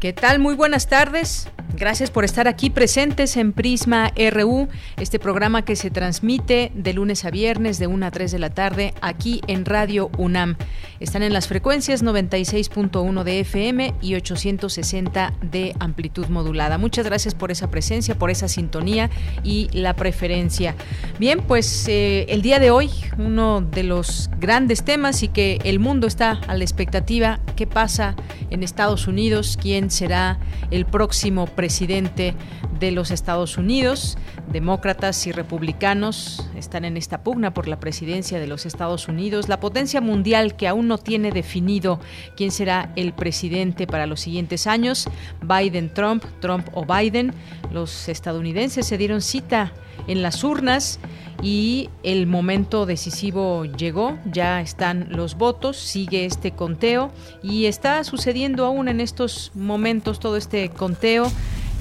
¿Qué tal? Muy buenas tardes. Gracias por estar aquí presentes en Prisma RU, este programa que se transmite de lunes a viernes de 1 a 3 de la tarde aquí en Radio UNAM. Están en las frecuencias 96.1 de FM y 860 de amplitud modulada. Muchas gracias por esa presencia, por esa sintonía y la preferencia. Bien, pues eh, el día de hoy uno de los grandes temas y que el mundo está a la expectativa, ¿qué pasa en Estados Unidos? ¿Quién será el próximo presidente? de los Estados Unidos. Demócratas y republicanos están en esta pugna por la presidencia de los Estados Unidos. La potencia mundial que aún no tiene definido quién será el presidente para los siguientes años, Biden, Trump, Trump o Biden. Los estadounidenses se dieron cita en las urnas y el momento decisivo llegó, ya están los votos, sigue este conteo y está sucediendo aún en estos momentos todo este conteo.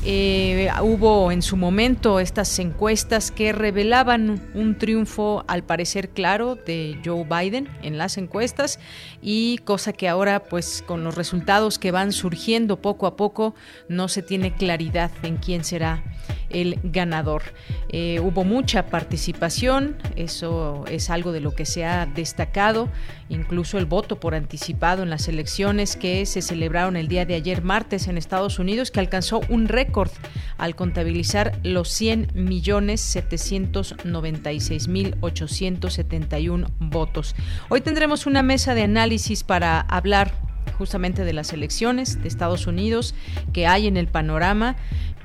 Eh, hubo en su momento estas encuestas que revelaban un triunfo al parecer claro de Joe Biden en las encuestas y cosa que ahora pues con los resultados que van surgiendo poco a poco no se tiene claridad en quién será el ganador. Eh, hubo mucha participación, eso es algo de lo que se ha destacado, incluso el voto por anticipado en las elecciones que se celebraron el día de ayer martes en Estados Unidos, que alcanzó un récord al contabilizar los 100 millones 796 mil 871 votos. Hoy tendremos una mesa de análisis para hablar justamente de las elecciones de Estados Unidos que hay en el panorama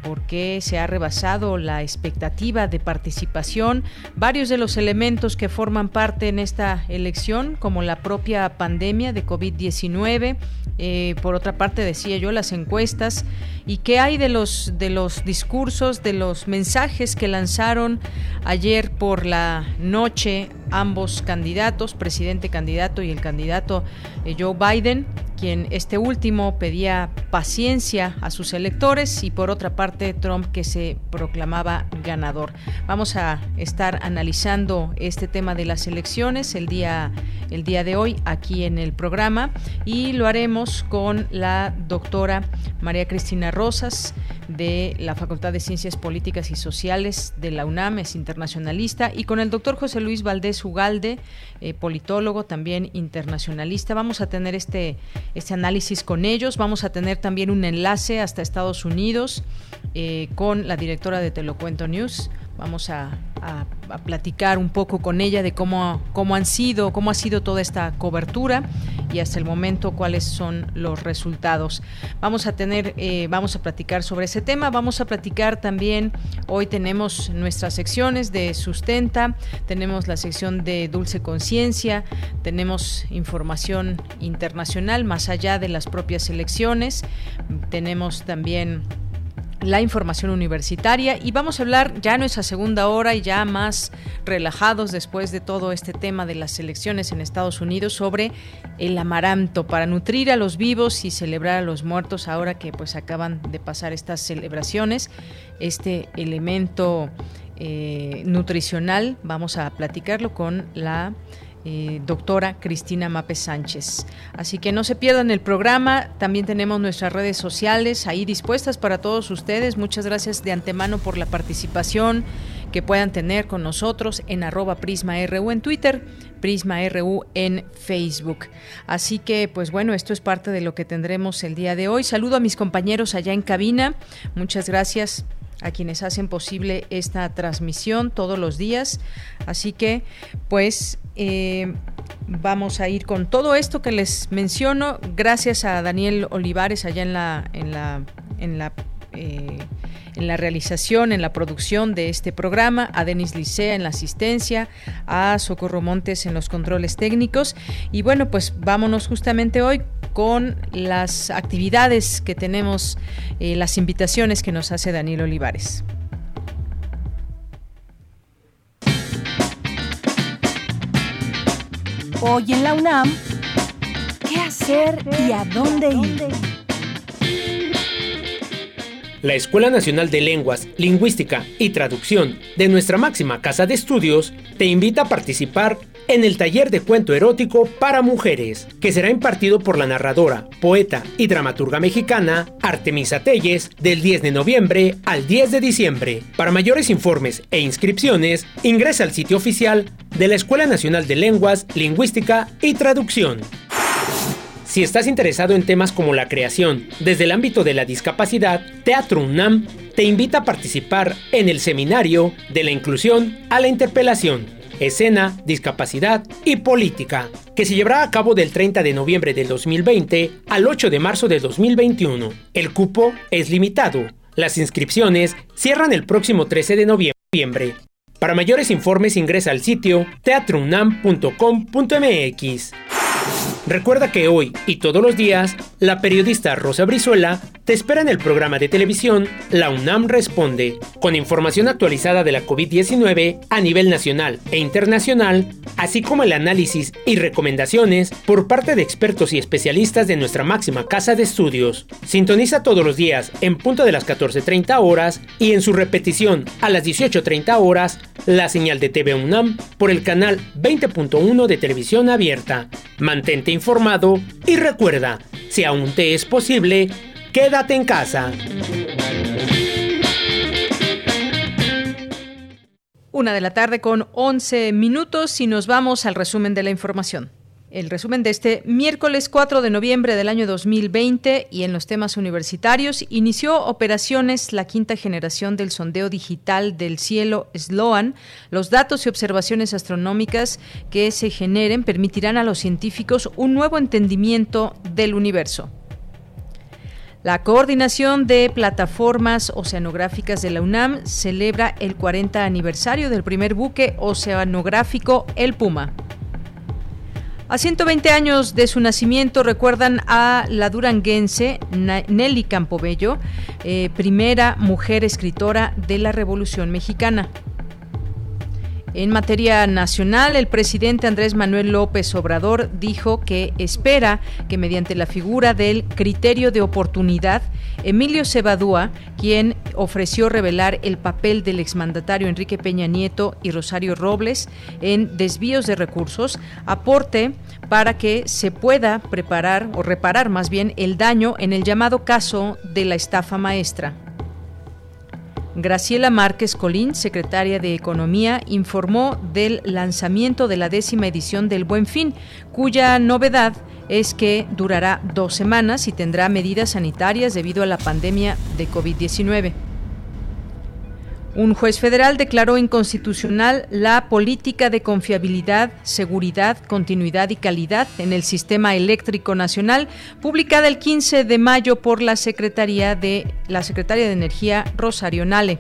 porque se ha rebasado la expectativa de participación. Varios de los elementos que forman parte en esta elección, como la propia pandemia de COVID-19, eh, por otra parte decía yo las encuestas y qué hay de los de los discursos, de los mensajes que lanzaron ayer por la noche ambos candidatos, presidente candidato y el candidato eh, Joe Biden, quien este último pedía paciencia a sus electores y por otra parte Trump que se proclamaba ganador. Vamos a estar analizando este tema de las elecciones el día el día de hoy aquí en el programa y lo haremos con la doctora María Cristina Rosas de la Facultad de Ciencias Políticas y Sociales de la UNAM, es internacionalista, y con el doctor José Luis Valdés Ugalde, eh, politólogo, también internacionalista. Vamos a tener este, este análisis con ellos, vamos a tener también un enlace hasta Estados Unidos eh, con la directora de Telocuento News, Vamos a, platicar un poco con ella de cómo, cómo han sido, cómo ha sido toda esta cobertura y hasta el momento cuáles son los resultados. Vamos a tener, eh, vamos a platicar sobre ese tema. Vamos a platicar también. Hoy tenemos nuestras secciones de sustenta, tenemos la sección de dulce conciencia, tenemos información internacional más allá de las propias elecciones, tenemos también la información universitaria y vamos a hablar ya nuestra segunda hora y ya más relajados después de todo este tema de las elecciones en Estados Unidos sobre el amaranto para nutrir a los vivos y celebrar a los muertos ahora que pues acaban de pasar estas celebraciones. Este elemento eh, nutricional vamos a platicarlo con la eh, doctora Cristina Mape Sánchez. Así que no se pierdan el programa, también tenemos nuestras redes sociales ahí dispuestas para todos ustedes. Muchas gracias de antemano por la participación que puedan tener con nosotros en arroba PrismaRU en Twitter, PrismaRU en Facebook. Así que, pues bueno, esto es parte de lo que tendremos el día de hoy. Saludo a mis compañeros allá en cabina. Muchas gracias a quienes hacen posible esta transmisión todos los días. Así que, pues, eh, vamos a ir con todo esto que les menciono. Gracias a Daniel Olivares allá en la, en la, en la eh, en la realización, en la producción de este programa, a Denis Licea en la asistencia, a Socorro Montes en los controles técnicos. Y bueno, pues vámonos justamente hoy con las actividades que tenemos, eh, las invitaciones que nos hace Daniel Olivares. Hoy en la UNAM, ¿qué hacer y a dónde ir? La Escuela Nacional de Lenguas, Lingüística y Traducción de nuestra máxima casa de estudios te invita a participar en el taller de cuento erótico para mujeres, que será impartido por la narradora, poeta y dramaturga mexicana Artemisa Telles del 10 de noviembre al 10 de diciembre. Para mayores informes e inscripciones, ingresa al sitio oficial de la Escuela Nacional de Lenguas, Lingüística y Traducción. Si estás interesado en temas como la creación desde el ámbito de la discapacidad, Teatro UNAM te invita a participar en el seminario de la inclusión a la interpelación, escena, discapacidad y política, que se llevará a cabo del 30 de noviembre del 2020 al 8 de marzo del 2021. El cupo es limitado. Las inscripciones cierran el próximo 13 de noviembre. Para mayores informes ingresa al sitio teatrounam.com.mx. Recuerda que hoy y todos los días, la periodista Rosa Brizuela te espera en el programa de televisión La UNAM Responde, con información actualizada de la COVID-19 a nivel nacional e internacional, así como el análisis y recomendaciones por parte de expertos y especialistas de nuestra máxima casa de estudios. Sintoniza todos los días en punto de las 14.30 horas y en su repetición a las 18.30 horas la señal de TV UNAM por el canal 20.1 de televisión abierta. Mantente informado y recuerda, si aún te es posible, quédate en casa. Una de la tarde con 11 minutos y nos vamos al resumen de la información. El resumen de este miércoles 4 de noviembre del año 2020 y en los temas universitarios inició operaciones la quinta generación del sondeo digital del cielo SLOAN. Los datos y observaciones astronómicas que se generen permitirán a los científicos un nuevo entendimiento del universo. La coordinación de plataformas oceanográficas de la UNAM celebra el 40 aniversario del primer buque oceanográfico El Puma. A 120 años de su nacimiento recuerdan a la duranguense Nelly Campobello, eh, primera mujer escritora de la Revolución Mexicana. En materia nacional, el presidente Andrés Manuel López Obrador dijo que espera que mediante la figura del criterio de oportunidad, Emilio Cebadúa, quien ofreció revelar el papel del exmandatario Enrique Peña Nieto y Rosario Robles en desvíos de recursos, aporte para que se pueda preparar o reparar más bien el daño en el llamado caso de la estafa maestra. Graciela Márquez Colín, secretaria de Economía, informó del lanzamiento de la décima edición del Buen Fin, cuya novedad es que durará dos semanas y tendrá medidas sanitarias debido a la pandemia de COVID-19. Un juez federal declaró inconstitucional la política de confiabilidad, seguridad, continuidad y calidad en el sistema eléctrico nacional, publicada el 15 de mayo por la Secretaría de la Secretaria de Energía Rosario Nale.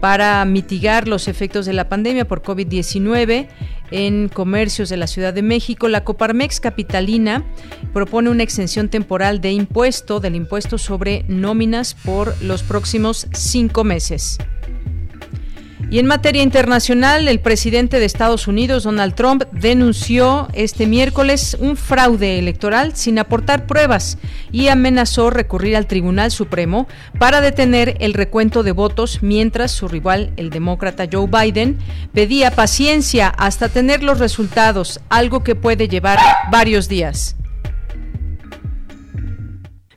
Para mitigar los efectos de la pandemia por COVID-19, en comercios de la Ciudad de México, la Coparmex Capitalina propone una extensión temporal de impuesto del impuesto sobre nóminas por los próximos cinco meses. Y en materia internacional, el presidente de Estados Unidos, Donald Trump, denunció este miércoles un fraude electoral sin aportar pruebas y amenazó recurrir al Tribunal Supremo para detener el recuento de votos mientras su rival, el demócrata Joe Biden, pedía paciencia hasta tener los resultados, algo que puede llevar varios días.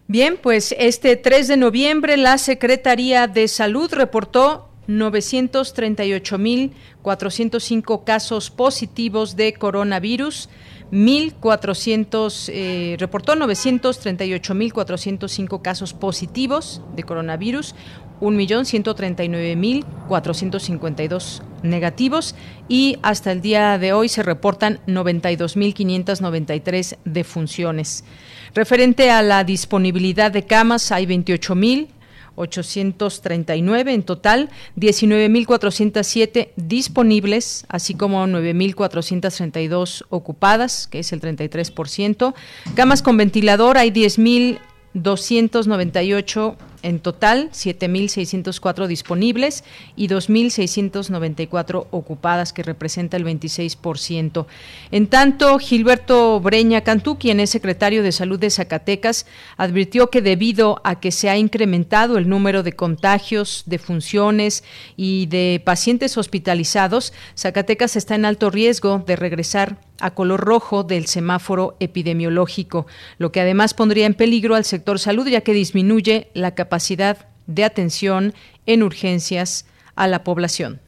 Bien, pues este 3 de noviembre la Secretaría de Salud reportó 938.405 casos positivos de coronavirus. 1.400, eh, reportó 938.405 casos positivos de coronavirus, 1.139.452 negativos y hasta el día de hoy se reportan 92.593 defunciones. Referente a la disponibilidad de camas, hay 28.000 839 en total, 19.407 disponibles, así como 9.432 ocupadas, que es el 33%. Camas con ventilador hay 10.298 en total, 7.604 disponibles y 2.694 ocupadas, que representa el 26%. En tanto, Gilberto Breña Cantú, quien es secretario de Salud de Zacatecas, advirtió que debido a que se ha incrementado el número de contagios, de funciones y de pacientes hospitalizados, Zacatecas está en alto riesgo de regresar a color rojo del semáforo epidemiológico, lo que además pondría en peligro al sector salud ya que disminuye la capacidad de atención en urgencias a la población.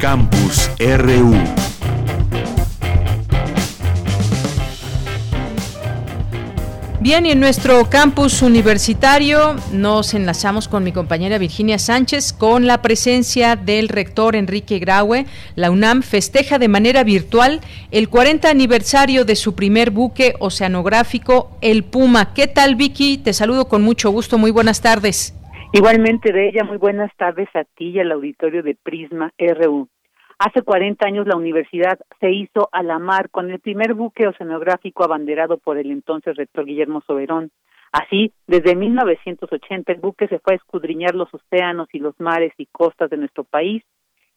Campus RU Bien, y en nuestro campus universitario nos enlazamos con mi compañera Virginia Sánchez con la presencia del rector Enrique Graue. La UNAM festeja de manera virtual el 40 aniversario de su primer buque oceanográfico, el Puma. ¿Qué tal, Vicky? Te saludo con mucho gusto. Muy buenas tardes. Igualmente, de ella, muy buenas tardes a ti y al auditorio de Prisma RU. Hace 40 años la universidad se hizo a la mar con el primer buque oceanográfico abanderado por el entonces rector Guillermo Soberón. Así, desde 1980 el buque se fue a escudriñar los océanos y los mares y costas de nuestro país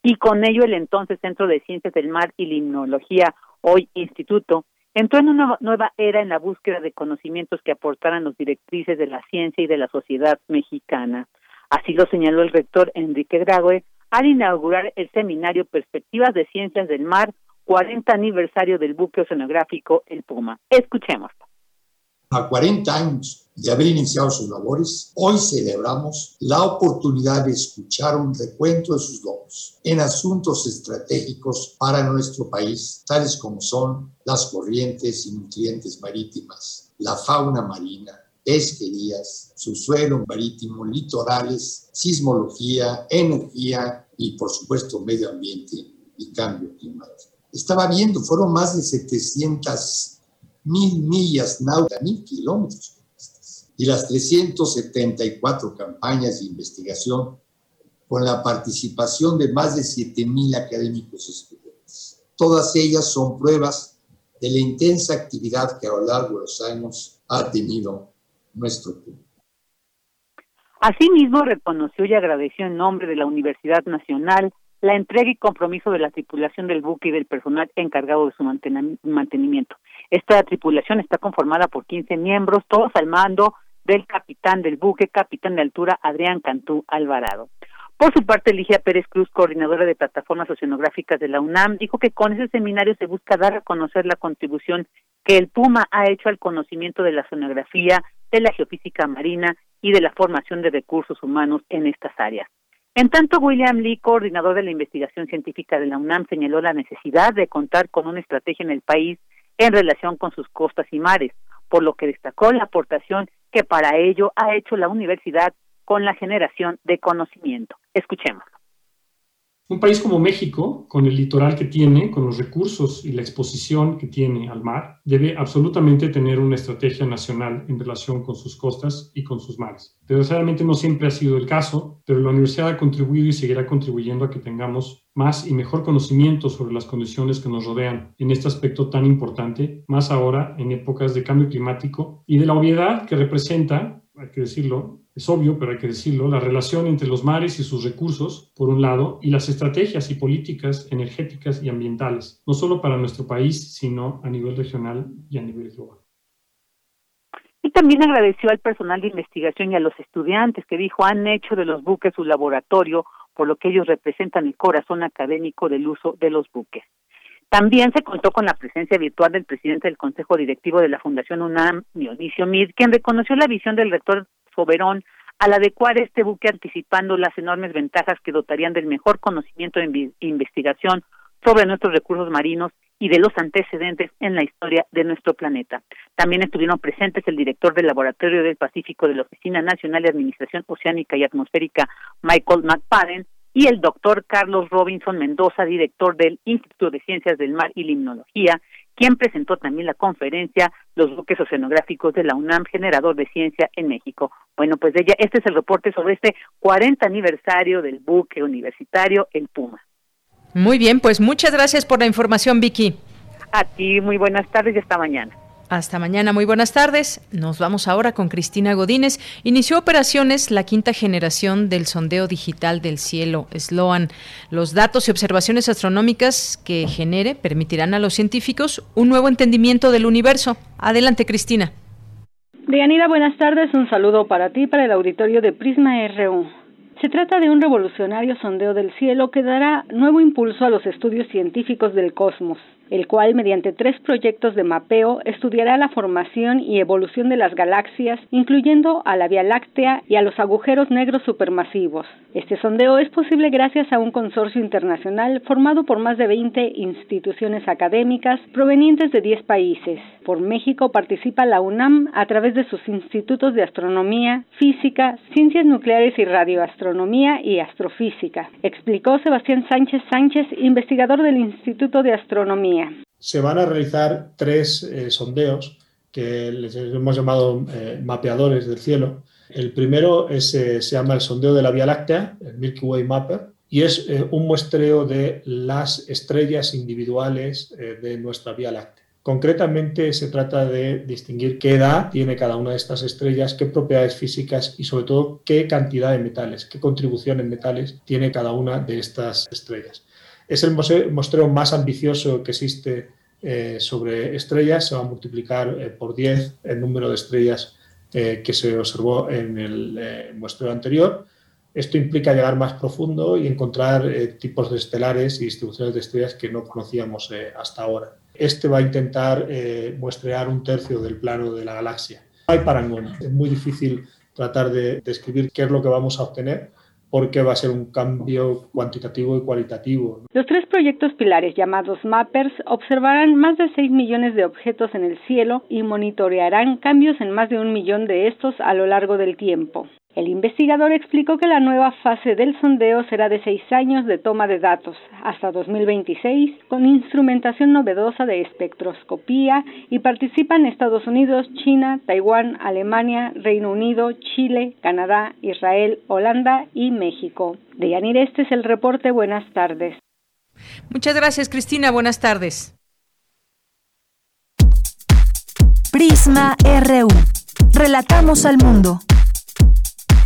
y con ello el entonces Centro de Ciencias del Mar y Limnología, hoy Instituto, entró en una nueva era en la búsqueda de conocimientos que aportaran los directrices de la ciencia y de la sociedad mexicana. Así lo señaló el rector Enrique Grague al inaugurar el seminario Perspectivas de Ciencias del Mar, 40 aniversario del buque oceanográfico El Puma. Escuchemos. A 40 años de haber iniciado sus labores, hoy celebramos la oportunidad de escuchar un recuento de sus logros en asuntos estratégicos para nuestro país, tales como son las corrientes y nutrientes marítimas, la fauna marina, pesquerías, su suelo marítimo, litorales, sismología, energía, y por supuesto medio ambiente y cambio climático. Estaba viendo, fueron más de 700 mil millas náuticas, mil kilómetros, y las 374 campañas de investigación con la participación de más de 7 mil académicos estudiantes. Todas ellas son pruebas de la intensa actividad que a lo largo de los años ha tenido nuestro pueblo. Asimismo, reconoció y agradeció en nombre de la Universidad Nacional la entrega y compromiso de la tripulación del buque y del personal encargado de su mantenimiento. Esta tripulación está conformada por 15 miembros, todos al mando del capitán del buque, capitán de altura Adrián Cantú Alvarado. Por su parte, Ligia Pérez Cruz, coordinadora de plataformas oceanográficas de la UNAM, dijo que con ese seminario se busca dar a conocer la contribución que el Puma ha hecho al conocimiento de la oceanografía, de la geofísica marina y de la formación de recursos humanos en estas áreas. En tanto, William Lee, coordinador de la investigación científica de la UNAM, señaló la necesidad de contar con una estrategia en el país en relación con sus costas y mares, por lo que destacó la aportación que para ello ha hecho la universidad con la generación de conocimiento. Escuchemos. Un país como México, con el litoral que tiene, con los recursos y la exposición que tiene al mar, debe absolutamente tener una estrategia nacional en relación con sus costas y con sus mares. Desgraciadamente no siempre ha sido el caso, pero la universidad ha contribuido y seguirá contribuyendo a que tengamos más y mejor conocimiento sobre las condiciones que nos rodean en este aspecto tan importante, más ahora en épocas de cambio climático y de la obviedad que representa, hay que decirlo, es obvio, pero hay que decirlo, la relación entre los mares y sus recursos, por un lado, y las estrategias y políticas energéticas y ambientales, no solo para nuestro país, sino a nivel regional y a nivel global. Y también agradeció al personal de investigación y a los estudiantes que dijo han hecho de los buques su laboratorio, por lo que ellos representan el corazón académico del uso de los buques. También se contó con la presencia virtual del presidente del Consejo Directivo de la Fundación UNAM, Dionisio Mid, quien reconoció la visión del rector Soberón al adecuar este buque anticipando las enormes ventajas que dotarían del mejor conocimiento e investigación sobre nuestros recursos marinos y de los antecedentes en la historia de nuestro planeta. También estuvieron presentes el director del Laboratorio del Pacífico de la Oficina Nacional de Administración Oceánica y Atmosférica, Michael McFadden, y el doctor Carlos Robinson Mendoza, director del Instituto de Ciencias del Mar y Limnología, quien presentó también la conferencia Los buques oceanográficos de la UNAM, generador de ciencia en México. Bueno, pues de ella, este es el reporte sobre este 40 aniversario del buque universitario El Puma. Muy bien, pues muchas gracias por la información, Vicky. A ti, muy buenas tardes y hasta mañana. Hasta mañana, muy buenas tardes. Nos vamos ahora con Cristina Godínez. Inició operaciones la quinta generación del sondeo digital del cielo, SLOAN. Los datos y observaciones astronómicas que genere permitirán a los científicos un nuevo entendimiento del universo. Adelante, Cristina. Deyanira, buenas tardes. Un saludo para ti, para el auditorio de Prisma RU. Se trata de un revolucionario sondeo del cielo que dará nuevo impulso a los estudios científicos del cosmos el cual mediante tres proyectos de mapeo estudiará la formación y evolución de las galaxias, incluyendo a la Vía Láctea y a los agujeros negros supermasivos. Este sondeo es posible gracias a un consorcio internacional formado por más de 20 instituciones académicas provenientes de 10 países. Por México participa la UNAM a través de sus institutos de astronomía, física, ciencias nucleares y radioastronomía y astrofísica, explicó Sebastián Sánchez Sánchez, investigador del Instituto de Astronomía se van a realizar tres eh, sondeos que les hemos llamado eh, mapeadores del cielo. El primero es, eh, se llama el sondeo de la Vía Láctea, el Milky Way Mapper, y es un muestreo de las estrellas individuales de nuestra Vía Láctea. Concretamente se trata de distinguir qué edad tiene cada una de estas estrellas, qué propiedades físicas y sobre todo qué cantidad de metales, qué contribución en metales tiene cada una de estas estrellas. Es el muestreo más ambicioso que existe eh, sobre estrellas. Se va a multiplicar eh, por 10 el número de estrellas eh, que se observó en el muestreo anterior. Esto implica llegar más profundo y encontrar tipos de estelares y distribuciones de estrellas que no conocíamos hasta ahora. Este va a intentar muestrear un tercio del plano de la galaxia. Hay parangón. Es muy difícil tratar de describir qué es lo que vamos a obtener porque va a ser un cambio cuantitativo y cualitativo. Los tres proyectos pilares llamados Mappers observarán más de 6 millones de objetos en el cielo y monitorearán cambios en más de un millón de estos a lo largo del tiempo. El investigador explicó que la nueva fase del sondeo será de seis años de toma de datos hasta 2026 con instrumentación novedosa de espectroscopía y participan Estados Unidos, China, Taiwán, Alemania, Reino Unido, Chile, Canadá, Israel, Holanda y México. De Yanir, este es el reporte. Buenas tardes. Muchas gracias, Cristina. Buenas tardes. Prisma RU. Relatamos al mundo.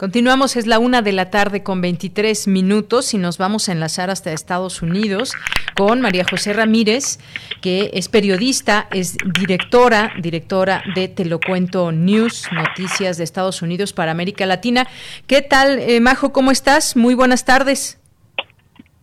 Continuamos, es la una de la tarde con 23 minutos y nos vamos a enlazar hasta Estados Unidos con María José Ramírez, que es periodista, es directora, directora de Te lo cuento News, Noticias de Estados Unidos para América Latina. ¿Qué tal, eh, Majo? ¿Cómo estás? Muy buenas tardes.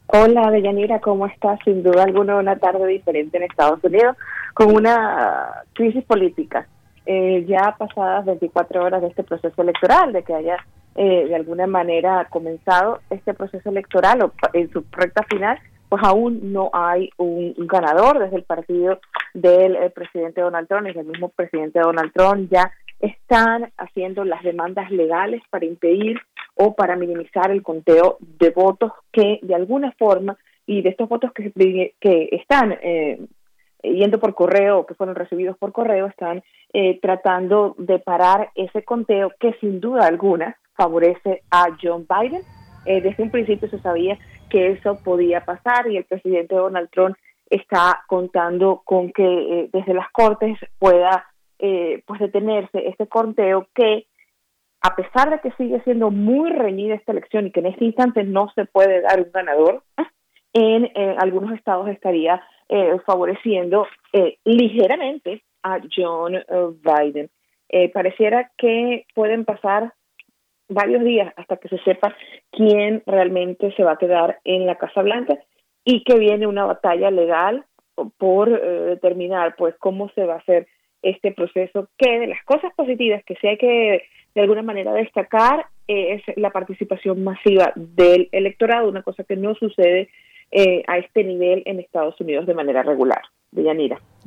Hola, Deyanira, ¿cómo estás? Sin duda alguna, una tarde diferente en Estados Unidos, con una crisis política. Eh, ya pasadas 24 horas de este proceso electoral, de que haya eh, de alguna manera comenzado este proceso electoral o en su recta final, pues aún no hay un, ganador desde el partido del eh, presidente Donald Trump y el mismo presidente Donald Trump ya están haciendo las demandas legales para impedir o para minimizar el conteo de votos que de alguna forma y de estos votos que, que están eh, yendo por correo, que fueron recibidos por correo, están eh, tratando de parar ese conteo que sin duda alguna favorece a John Biden. Eh, desde un principio se sabía que eso podía pasar y el presidente Donald Trump está contando con que eh, desde las cortes pueda eh, pues detenerse este conteo que a pesar de que sigue siendo muy reñida esta elección y que en este instante no se puede dar un ganador, en, algunos estados estaría favoreciendo ligeramente a John Biden. pareciera que pueden pasar varios días hasta que se sepa quién realmente se va a quedar en la Casa Blanca y que viene una batalla legal por eh, determinar pues cómo se va a hacer este proceso que de las cosas positivas que sí hay que de alguna manera destacar es la participación masiva del electorado, una cosa que no sucede eh, a este nivel en Estados Unidos de manera regular.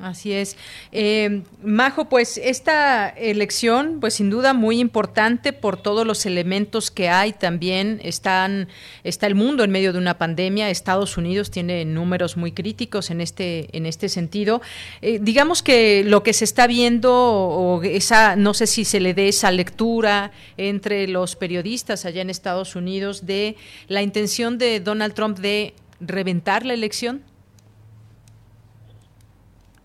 Así es. Eh, Majo, pues esta elección, pues sin duda muy importante por todos los elementos que hay también. Están, está el mundo en medio de una pandemia. Estados Unidos tiene números muy críticos en este, en este sentido. Eh, digamos que lo que se está viendo, o esa, no sé si se le dé esa lectura entre los periodistas allá en Estados Unidos de la intención de Donald Trump de reventar la elección.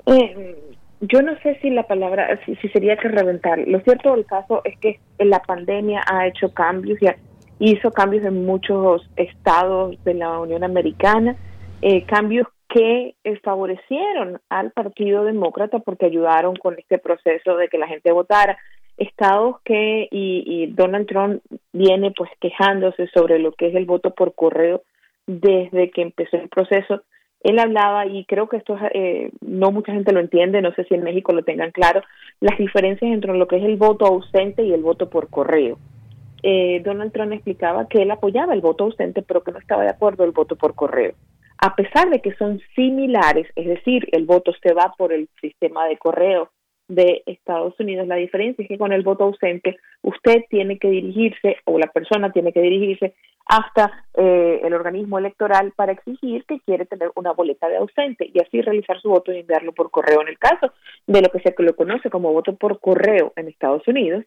Eh, yo no sé si la palabra, si, sería que reventar. Lo cierto del caso es que la pandemia ha hecho cambios y hizo cambios en muchos estados de la Unión Americana, eh, cambios que favorecieron al Partido Demócrata porque ayudaron con este proceso de que la gente votara. Estados que, y, y Donald Trump viene pues quejándose sobre lo que es el voto por correo desde que empezó el proceso él hablaba, y creo que esto eh, no mucha gente lo entiende, no sé si en México lo tengan claro, las diferencias entre lo que es el voto ausente y el voto por correo. Eh, Donald Trump explicaba que él apoyaba el voto ausente, pero que no estaba de acuerdo el voto por correo. A pesar de que son similares, es decir, el voto se va por el sistema de correo de Estados Unidos, la diferencia es que con el voto ausente usted tiene que dirigirse o la persona tiene que dirigirse hasta eh, el organismo electoral para exigir que quiere tener una boleta de ausente y así realizar su voto y enviarlo por correo. En el caso de lo que se lo conoce como voto por correo en Estados Unidos,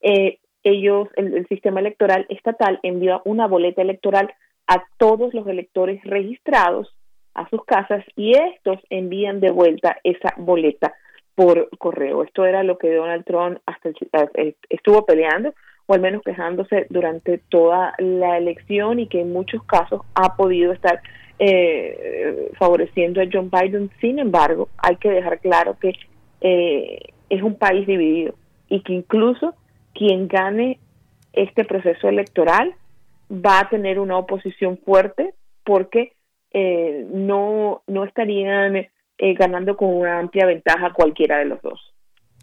eh, ellos, el, el sistema electoral estatal envía una boleta electoral a todos los electores registrados a sus casas y estos envían de vuelta esa boleta por correo. Esto era lo que Donald Trump hasta eh, estuvo peleando o al menos quejándose durante toda la elección y que en muchos casos ha podido estar eh, favoreciendo a John Biden. Sin embargo, hay que dejar claro que eh, es un país dividido y que incluso quien gane este proceso electoral va a tener una oposición fuerte porque eh, no, no estarían ganando con una amplia ventaja cualquiera de los dos.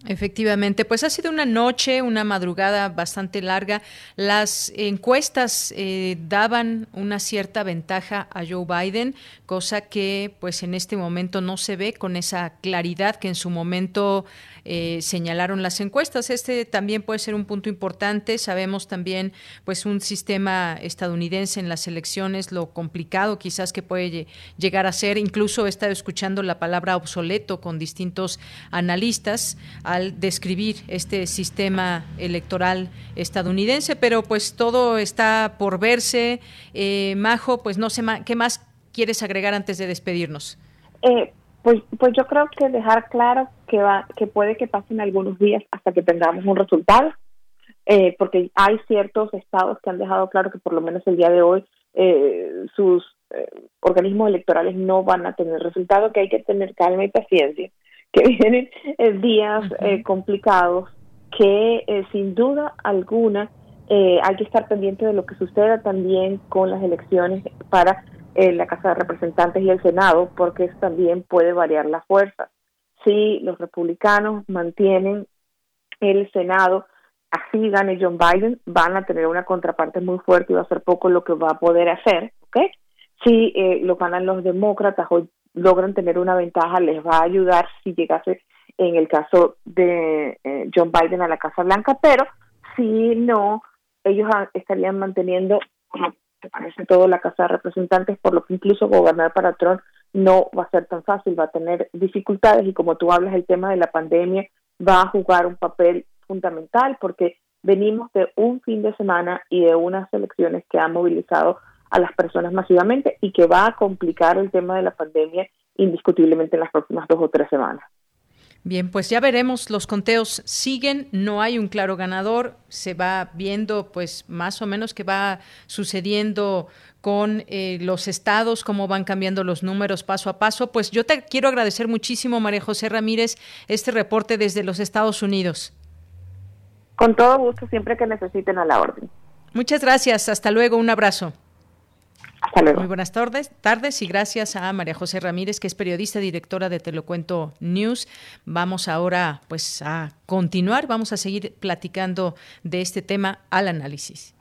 Efectivamente, pues ha sido una noche, una madrugada bastante larga. Las encuestas eh, daban una cierta ventaja a Joe Biden, cosa que pues en este momento no se ve con esa claridad que en su momento eh, señalaron las encuestas. Este también puede ser un punto importante. Sabemos también, pues, un sistema estadounidense en las elecciones, lo complicado quizás que puede llegar a ser. Incluso he estado escuchando la palabra obsoleto con distintos analistas al describir este sistema electoral estadounidense, pero pues todo está por verse. Eh, Majo, pues no sé, ¿qué más quieres agregar antes de despedirnos? Eh, pues, pues yo creo que dejar claro que va, que puede que pasen algunos días hasta que tengamos un resultado, eh, porque hay ciertos estados que han dejado claro que por lo menos el día de hoy eh, sus eh, organismos electorales no van a tener resultado, que hay que tener calma y paciencia, que vienen días complicados, que sin duda alguna hay que estar pendiente de lo que suceda también con las elecciones para la Casa de Representantes y el Senado, porque eso también puede variar la fuerza. Si los republicanos mantienen el Senado, así gane John Biden, van a tener una contraparte muy fuerte y va a ser poco lo que va a poder hacer, ¿ok? Si eh, lo ganan los demócratas o logran tener una ventaja, les va a ayudar si llegase en el caso de eh, John Biden a la Casa Blanca, pero si no, ellos estarían manteniendo se parece todo la Casa de Representantes, por lo que incluso gobernar para Trump no va a ser tan fácil, va a tener dificultades y como tú hablas, el tema de la pandemia va a jugar un papel fundamental porque venimos de un fin de semana y de unas elecciones que han movilizado a las personas masivamente y que va a complicar el tema de la pandemia indiscutiblemente en las próximas dos o tres semanas. Bien, pues ya veremos, los conteos siguen, no hay un claro ganador, se va viendo pues más o menos qué va sucediendo con eh, los estados, cómo van cambiando los números paso a paso. Pues yo te quiero agradecer muchísimo, María José Ramírez, este reporte desde los Estados Unidos. Con todo gusto, siempre que necesiten a la orden. Muchas gracias, hasta luego, un abrazo. Hasta luego. Muy buenas tardes, tardes y gracias a María José Ramírez, que es periodista y directora de Te lo cuento News. Vamos ahora pues a continuar, vamos a seguir platicando de este tema al análisis.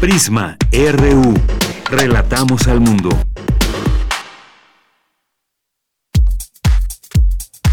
Prisma RU. Relatamos al mundo.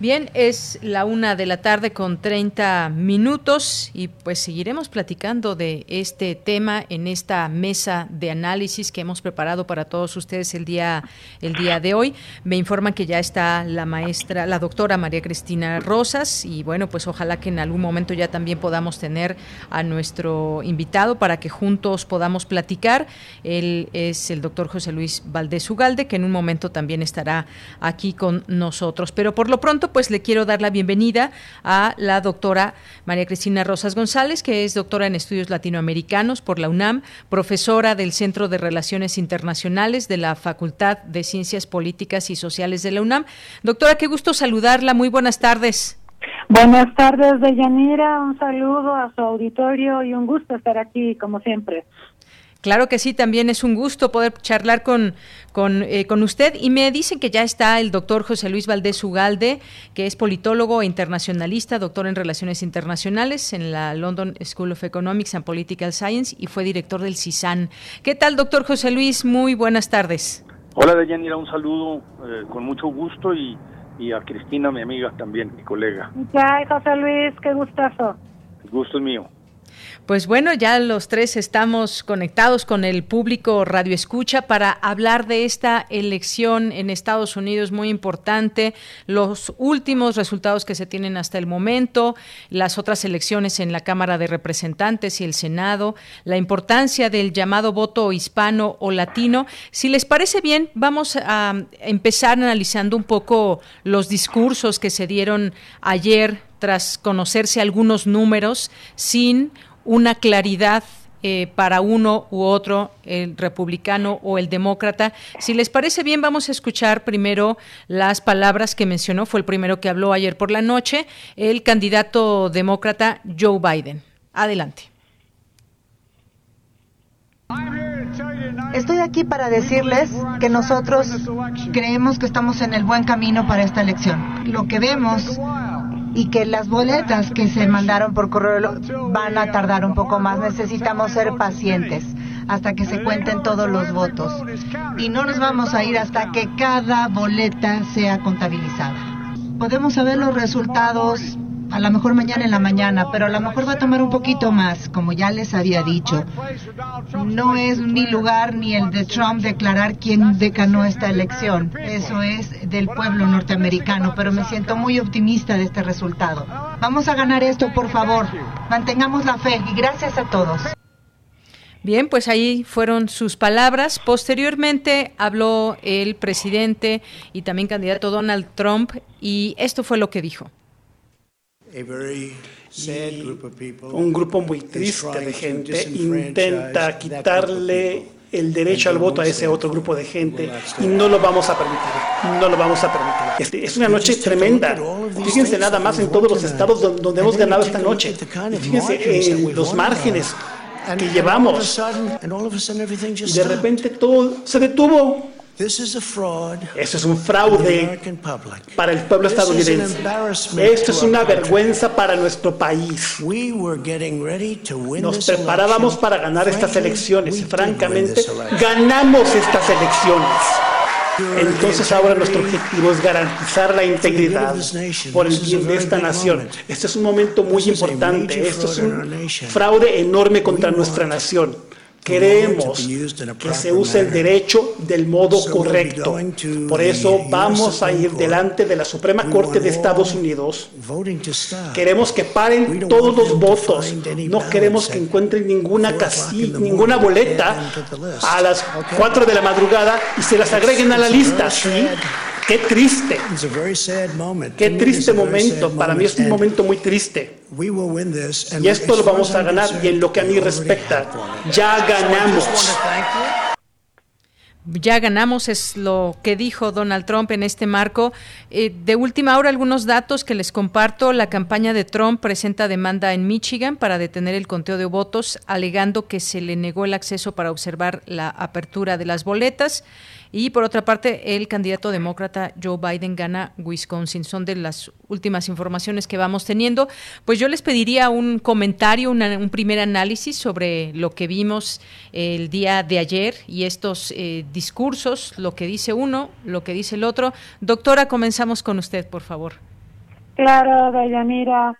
Bien, es la una de la tarde con 30 minutos y pues seguiremos platicando de este tema en esta mesa de análisis que hemos preparado para todos ustedes el día, el día de hoy. Me informan que ya está la maestra, la doctora María Cristina Rosas y bueno, pues ojalá que en algún momento ya también podamos tener a nuestro invitado para que juntos podamos platicar. Él es el doctor José Luis Valdés Ugalde, que en un momento también estará aquí con nosotros. Pero por lo pronto, pues le quiero dar la bienvenida a la doctora María Cristina Rosas González, que es doctora en estudios latinoamericanos por la UNAM, profesora del Centro de Relaciones Internacionales de la Facultad de Ciencias Políticas y Sociales de la UNAM. Doctora, qué gusto saludarla. Muy buenas tardes. Buenas tardes, Deyanira. Un saludo a su auditorio y un gusto estar aquí, como siempre. Claro que sí, también es un gusto poder charlar con, con, eh, con, usted. Y me dicen que ya está el doctor José Luis Valdés Ugalde, que es politólogo e internacionalista, doctor en Relaciones Internacionales en la London School of Economics and Political Science y fue director del CISAN. ¿Qué tal, doctor José Luis? Muy buenas tardes. Hola, Deyanira, un saludo eh, con mucho gusto y, y, a Cristina, mi amiga también, mi colega. Ya, José Luis, qué gustazo. El gusto es mío. Pues bueno, ya los tres estamos conectados con el público Radio Escucha para hablar de esta elección en Estados Unidos muy importante, los últimos resultados que se tienen hasta el momento, las otras elecciones en la Cámara de Representantes y el Senado, la importancia del llamado voto hispano o latino. Si les parece bien, vamos a empezar analizando un poco los discursos que se dieron ayer tras conocerse algunos números sin una claridad eh, para uno u otro, el republicano o el demócrata. Si les parece bien, vamos a escuchar primero las palabras que mencionó, fue el primero que habló ayer por la noche, el candidato demócrata Joe Biden. Adelante. Estoy aquí para decirles que nosotros creemos que estamos en el buen camino para esta elección. Lo que vemos y que las boletas que se mandaron por correo van a tardar un poco más. Necesitamos ser pacientes hasta que se cuenten todos los votos. Y no nos vamos a ir hasta que cada boleta sea contabilizada. Podemos saber los resultados a lo mejor mañana en la mañana, pero a lo mejor va a tomar un poquito más, como ya les había dicho. No es mi lugar ni el de Trump declarar quién decanó esta elección. Eso es del pueblo norteamericano, pero me siento muy optimista de este resultado. Vamos a ganar esto, por favor. Mantengamos la fe y gracias a todos. Bien, pues ahí fueron sus palabras. Posteriormente habló el presidente y también candidato Donald Trump y esto fue lo que dijo un grupo muy triste de gente intenta quitarle el derecho al voto a ese otro grupo de gente y no lo vamos a permitir, no lo vamos a permitir. Es una noche tremenda. Fíjense nada más en todos los estados donde, hemos ganado esta noche. fíjense en los márgenes que llevamos. Y de repente todo se detuvo. Eso es un fraude para el pueblo estadounidense. Esto es una vergüenza para nuestro país. Nos preparábamos para ganar estas elecciones y francamente ganamos estas elecciones. Entonces ahora nuestro objetivo es garantizar la integridad por el bien de esta nación. Este es un momento muy importante. Esto es un fraude enorme contra nuestra nación. Queremos que se use el derecho del modo correcto. Por eso vamos a ir delante de la Suprema Corte de Estados Unidos. Queremos que paren todos los votos. No queremos que encuentren ninguna casilla, ninguna boleta a las 4 de la madrugada y se las agreguen a la lista. ¿sí? Qué triste. Qué triste momento. Para mí es un momento muy triste. Y esto lo vamos a ganar. Y en lo que a mí respecta, ya ganamos. ya ganamos, es lo que dijo Donald Trump en este marco. Eh, de última hora, algunos datos que les comparto. La campaña de Trump presenta demanda en Michigan para detener el conteo de votos, alegando que se le negó el acceso para observar la apertura de las boletas. Y por otra parte, el candidato demócrata Joe Biden gana Wisconsin. Son de las últimas informaciones que vamos teniendo. Pues yo les pediría un comentario, un primer análisis sobre lo que vimos el día de ayer y estos eh, discursos, lo que dice uno, lo que dice el otro. Doctora, comenzamos con usted, por favor. Claro, Dayanira.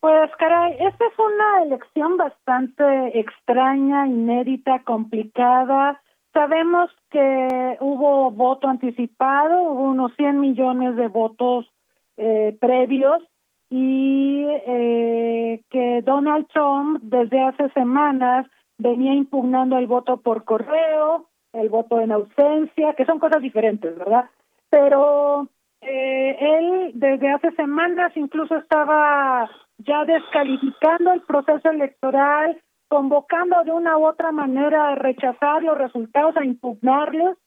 Pues caray, esta es una elección bastante extraña, inédita, complicada Sabemos que hubo voto anticipado, hubo unos 100 millones de votos eh, previos y eh, que Donald Trump desde hace semanas venía impugnando el voto por correo, el voto en ausencia, que son cosas diferentes, ¿verdad? Pero eh, él desde hace semanas incluso estaba ya descalificando el proceso electoral, convocando de una u otra manera a rechazar los resultados, a impugnarlos.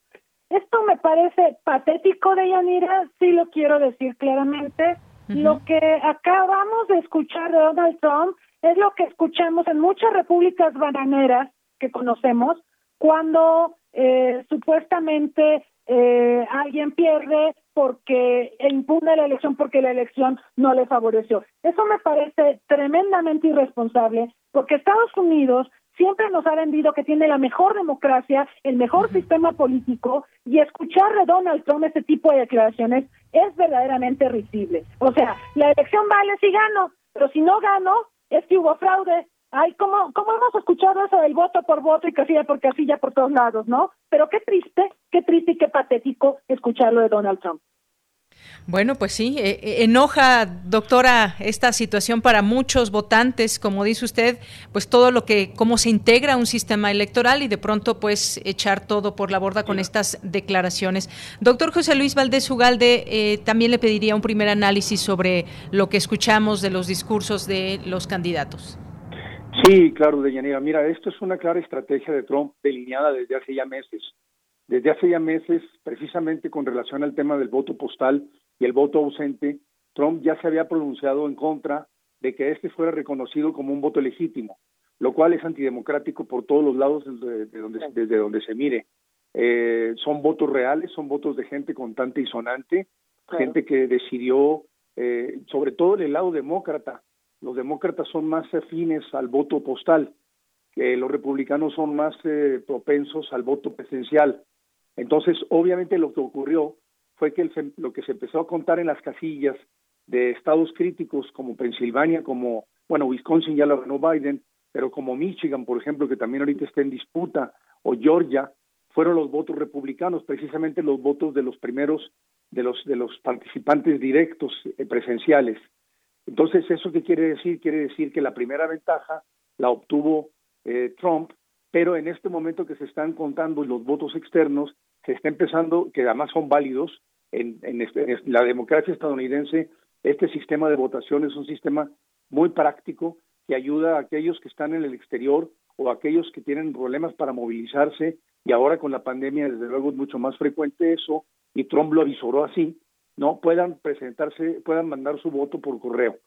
Esto me parece patético de Yanira, sí lo quiero decir claramente. Lo que acabamos de escuchar de Donald Trump es lo que escuchamos en muchas repúblicas bananeras que conocemos, cuando eh, supuestamente eh, alguien pierde porque impugna la elección porque la elección no le favoreció. Eso me parece tremendamente irresponsable porque Estados Unidos siempre nos ha vendido que tiene la mejor democracia, el mejor sistema político y escuchar de Donald Trump ese tipo de declaraciones es verdaderamente risible. O sea, la elección vale si gano, pero si no gano es que hubo fraude, Ay, ¿cómo, ¿cómo hemos escuchado eso del voto por voto y casilla por casilla por todos lados, no? Pero qué triste, qué triste y qué patético escucharlo de Donald Trump. Bueno, pues sí, eh, eh, enoja, doctora, esta situación para muchos votantes, como dice usted, pues todo lo que, cómo se integra un sistema electoral y de pronto pues echar todo por la borda con estas declaraciones. Doctor José Luis Valdés Ugalde, eh, también le pediría un primer análisis sobre lo que escuchamos de los discursos de los candidatos. Sí, claro, Deyanira. Mira, esto es una clara estrategia de Trump delineada desde hace ya meses. Desde hace ya meses, precisamente con relación al tema del voto postal y el voto ausente, Trump ya se había pronunciado en contra de que este fuera reconocido como un voto legítimo, lo cual es antidemocrático por todos los lados desde, donde, desde donde se mire. Eh, son votos reales, son votos de gente contante y sonante, gente que decidió, eh, sobre todo en el lado demócrata, los demócratas son más afines al voto postal, que los republicanos son más eh, propensos al voto presencial. Entonces, obviamente lo que ocurrió fue que lo que se empezó a contar en las casillas de estados críticos como Pensilvania, como, bueno, Wisconsin ya lo ganó Biden, pero como Michigan, por ejemplo, que también ahorita está en disputa, o Georgia, fueron los votos republicanos, precisamente los votos de los primeros, de los, de los participantes directos eh, presenciales. Entonces, ¿eso qué quiere decir? Quiere decir que la primera ventaja la obtuvo eh, Trump, pero en este momento que se están contando los votos externos, se está empezando, que además son válidos, en, este, la democracia estadounidense, este sistema de votación es un sistema muy práctico que ayuda a aquellos que están en el exterior o a aquellos que tienen problemas para movilizarse, y ahora con la pandemia, desde luego, es mucho más frecuente eso, y Trump lo avisoró así, no puedan presentarse, puedan mandar su voto por correo.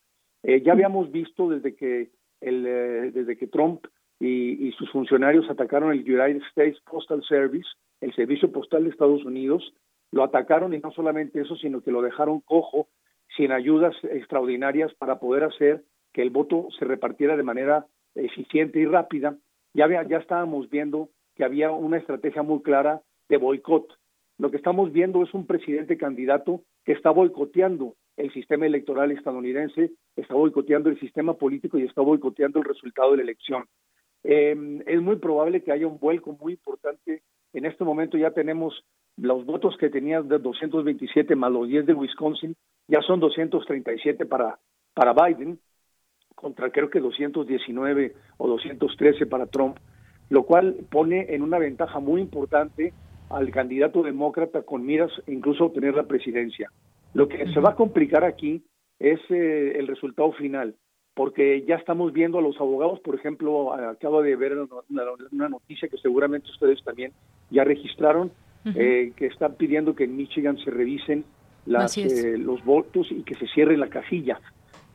Eh, ya habíamos visto desde que el, eh, desde que Trump y, sus funcionarios atacaron el United States Postal Service, el servicio postal de Estados Unidos, lo atacaron y no solamente eso, sino que lo dejaron cojo, sin ayudas extraordinarias para poder hacer que el voto se repartiera de manera eficiente y rápida. Ya, ya estábamos viendo que había una estrategia muy clara de boicot. Lo que estamos viendo es un presidente candidato que está boicoteando el sistema electoral estadounidense, está boicoteando el sistema político y está boicoteando el resultado de la elección. Eh, es muy probable que haya un vuelco muy importante. En este momento ya tenemos los votos que tenían de 227 más los 10 de Wisconsin, ya son 237 para, para Biden, contra creo que 219 o 213 para Trump, lo cual pone en una ventaja muy importante al candidato demócrata con miras incluso a obtener la presidencia. Lo que se va a complicar aquí es eh, el resultado final. porque ya estamos viendo a los abogados, por ejemplo, acabo de ver una, noticia que seguramente ustedes también ya registraron, eh, que están pidiendo que en Michigan se revisen las, eh, los votos y que se cierre la casilla.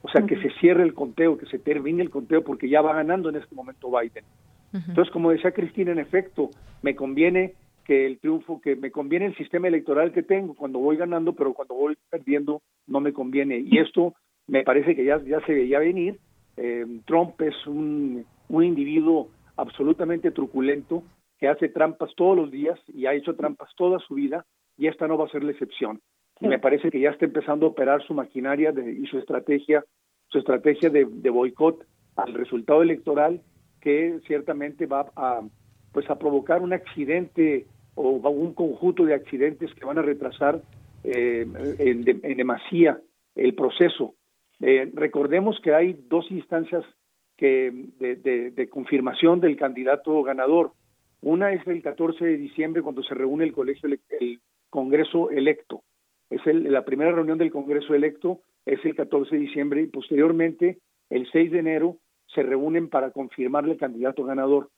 O sea, que se cierre el conteo, que se termine el conteo, porque ya va ganando en este momento Biden. Entonces, como decía Cristina, en efecto, me conviene que el triunfo, que me conviene el sistema electoral que tengo cuando voy ganando, pero cuando voy perdiendo no me conviene. Y esto me parece que ya, ya se veía venir. Eh, Trump es un, un individuo absolutamente truculento que hace trampas todos los días y ha hecho trampas toda su vida y esta no va a ser la excepción y me parece que ya está empezando a operar su maquinaria de, y su estrategia, su estrategia de, de boicot al resultado electoral que ciertamente va a pues a provocar un accidente o un conjunto de accidentes que van a retrasar eh, en, demasía el proceso. Eh, recordemos que hay dos instancias que de, de, confirmación del candidato ganador. Una es el 14 de diciembre cuando se reúne el colegio el Congreso electo es la primera reunión del Congreso electo es el 14 de diciembre y posteriormente el 6 de enero se reúnen para confirmar el candidato ganador.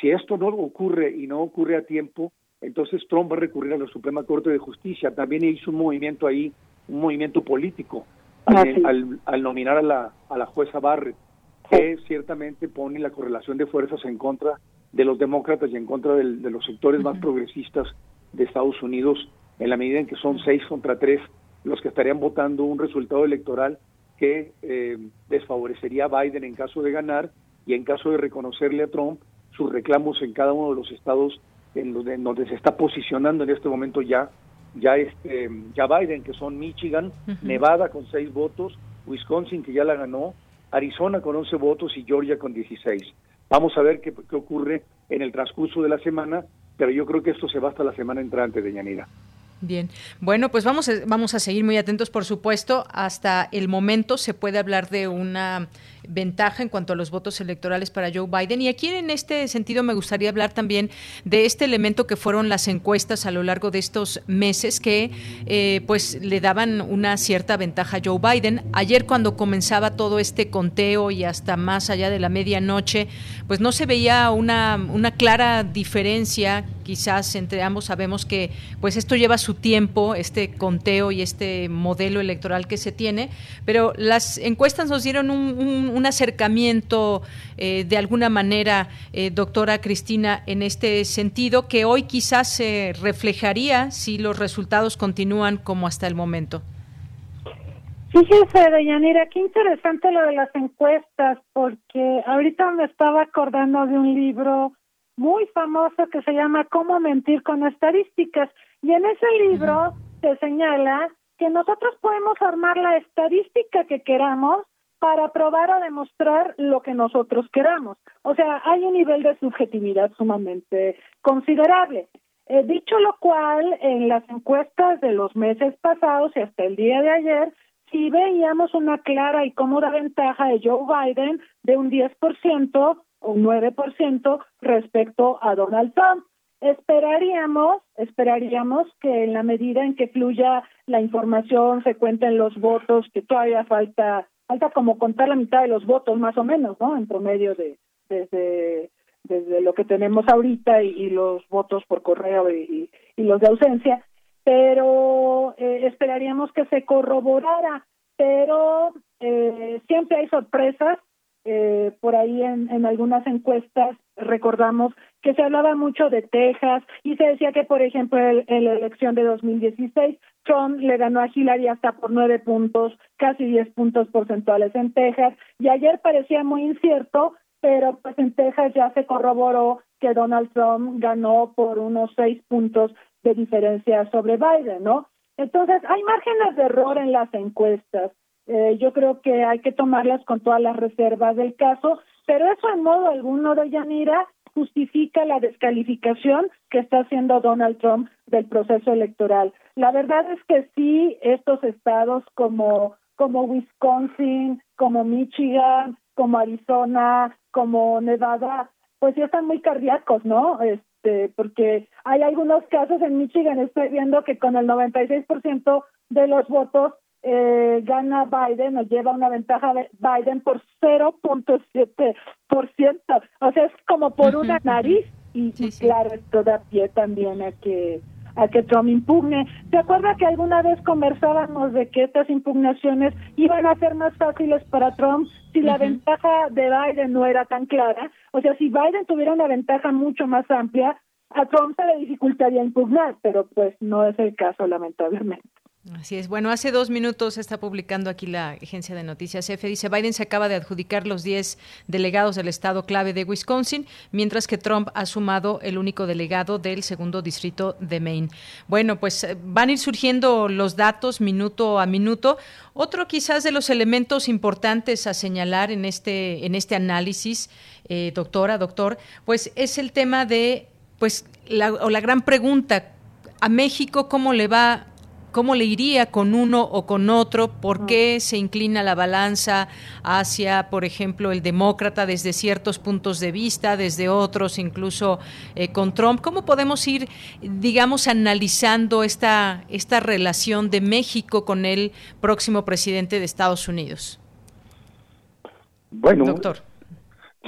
Si esto no ocurre y no ocurre a tiempo, entonces Trump va a recurrir a la Suprema Corte de Justicia. También hizo un movimiento ahí, un movimiento político, al, al, nominar a la, a la jueza Barrett, que ciertamente pone la correlación de fuerzas en contra de los demócratas y en contra de los sectores más progresistas de Estados Unidos en la medida en que son seis contra tres los que estarían votando un resultado electoral que eh, desfavorecería a Biden en caso de ganar y en caso de reconocerle a Trump sus reclamos en cada uno de los estados en donde, se está posicionando en este momento ya ya este ya Biden que son Michigan, Nevada con seis votos, Wisconsin que ya la ganó, Arizona con once votos y Georgia con 16. Vamos a ver qué, qué ocurre en el transcurso de la semana, pero yo creo que esto se va hasta la semana entrante de Yanira. Bien, bueno, pues vamos a, vamos a seguir muy atentos, por supuesto. Hasta el momento se puede hablar de una ventaja en cuanto a los votos electorales para Joe Biden. Y aquí en este sentido me gustaría hablar también de este elemento que fueron las encuestas a lo largo de estos meses que eh, pues le daban una cierta ventaja a Joe Biden. Ayer cuando comenzaba todo este conteo y hasta más allá de la medianoche, pues no se veía una, una clara diferencia quizás entre ambos sabemos que pues esto lleva su tiempo, este conteo y este modelo electoral que se tiene, pero las encuestas nos dieron un, un acercamiento eh, de alguna manera, eh, doctora Cristina, en este sentido, que hoy quizás se reflejaría si los resultados continúan como hasta el momento. Fíjese, Deyanira, qué interesante lo de las encuestas, porque ahorita me estaba acordando de un libro muy famoso que se llama Cómo mentir con estadísticas. Y en ese libro se señala que nosotros podemos armar la estadística que queramos para probar o demostrar lo que nosotros queramos. O sea, hay un nivel de subjetividad sumamente considerable. Eh, dicho lo cual, en las encuestas de los meses pasados y hasta el día de ayer, sí veíamos una clara y cómoda ventaja de Joe Biden de un 10% o un 9% respecto a Donald Trump. Esperaríamos, esperaríamos que en la medida en que fluya la información, se cuenten los votos, que todavía falta falta como contar la mitad de los votos más o menos, ¿no? En promedio de desde desde lo que tenemos ahorita y, los votos por correo y, y, los de ausencia, pero eh, esperaríamos que se corroborara, pero eh, siempre hay sorpresas. Eh, por ahí en, en algunas encuestas recordamos que se hablaba mucho de Texas y se decía que, por ejemplo, en la elección de 2016, Trump le ganó a Hillary hasta por nueve puntos, casi diez puntos porcentuales en Texas, y ayer parecía muy incierto, pero pues en Texas ya se corroboró que Donald Trump ganó por unos seis puntos de diferencia sobre Biden, ¿no? Entonces, hay márgenes de error en las encuestas. Eh, yo creo que hay que tomarlas con todas las reservas del caso, pero eso en modo alguno de Yanira justifica la descalificación que está haciendo Donald Trump del proceso electoral. La verdad es que sí, estos estados como, como Wisconsin, como Michigan, como Arizona, como Nevada, pues ya están muy cardíacos, ¿no? Este, porque hay algunos casos en Michigan, estoy viendo que con el 96% de los votos eh, gana Biden o lleva una ventaja de Biden por 0.7%. O sea, es como por una nariz y, claro, esto da pie también a que a que Trump impugne. ¿Se acuerda que alguna vez conversábamos de que estas impugnaciones iban a ser más fáciles para Trump si la ventaja de Biden no era tan clara? O sea, si Biden tuviera una ventaja mucho más amplia, a Trump se le dificultaría impugnar, pero pues no es el caso, lamentablemente. Así es. Bueno, hace dos minutos está publicando aquí la agencia de noticias EFE. Dice, Biden se acaba de adjudicar los 10 delegados del estado clave de Wisconsin, mientras que Trump ha sumado el único delegado del segundo distrito de Maine. Bueno, pues eh, van a ir surgiendo los datos minuto a minuto. Otro quizás de los elementos importantes a señalar en este, en este análisis, eh, doctora, doctor, pues es el tema de, pues, la, o la gran pregunta, a México, ¿cómo le va cómo le iría con uno o con otro, por qué se inclina la balanza hacia, por ejemplo, el demócrata desde ciertos puntos de vista, desde otros, incluso eh, con Trump. ¿Cómo podemos ir, digamos, analizando esta, esta relación de México con el próximo presidente de Estados Unidos? Bueno, doctor.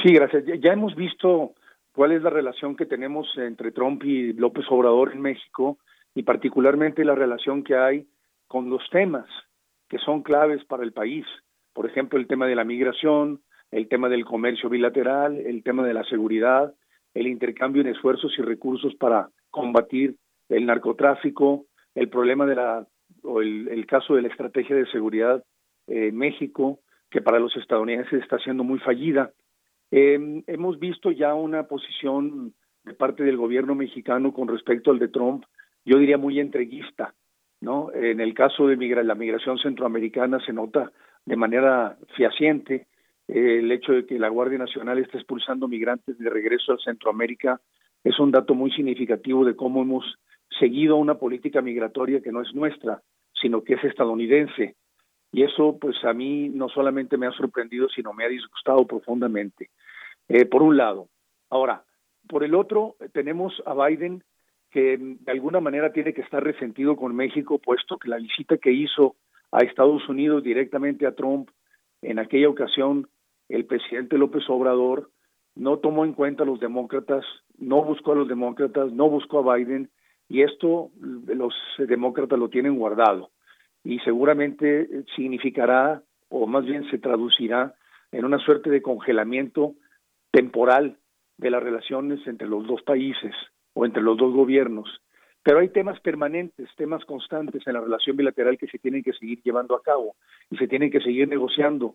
Sí, gracias. Ya hemos visto cuál es la relación que tenemos entre Trump y López Obrador en México y particularmente la relación que hay con los temas que son claves para el país. Por ejemplo, el tema de la migración, el tema del comercio bilateral, el tema de la seguridad, el intercambio en esfuerzos y recursos para combatir el narcotráfico, el problema de la o el, caso de la estrategia de seguridad en México, que para los estadounidenses está siendo muy fallida. Em, hemos visto ya una posición de parte del gobierno mexicano con respecto al de Trump yo diría muy entreguista, ¿no? En el caso de la migración centroamericana se nota de manera fehaciente eh, el hecho de que la Guardia Nacional esté expulsando migrantes de regreso a Centroamérica es un dato muy significativo de cómo hemos seguido una política migratoria que no es nuestra, sino que es estadounidense. Y eso, pues a mí no solamente me ha sorprendido, sino me ha disgustado profundamente. Eh, por un lado. Ahora, por el otro, tenemos a Biden que de alguna manera tiene que estar resentido con México, puesto que la visita que hizo a Estados Unidos directamente a Trump, en aquella ocasión el presidente López Obrador no tomó en cuenta a los demócratas, no buscó a los demócratas, no buscó a Biden, y esto los demócratas lo tienen guardado. Y seguramente significará, o más bien se traducirá, en una suerte de congelamiento temporal de las relaciones entre los dos países o entre los dos gobiernos. Pero hay temas permanentes, temas constantes en la relación bilateral que se tienen que seguir llevando a cabo y se tienen que seguir negociando.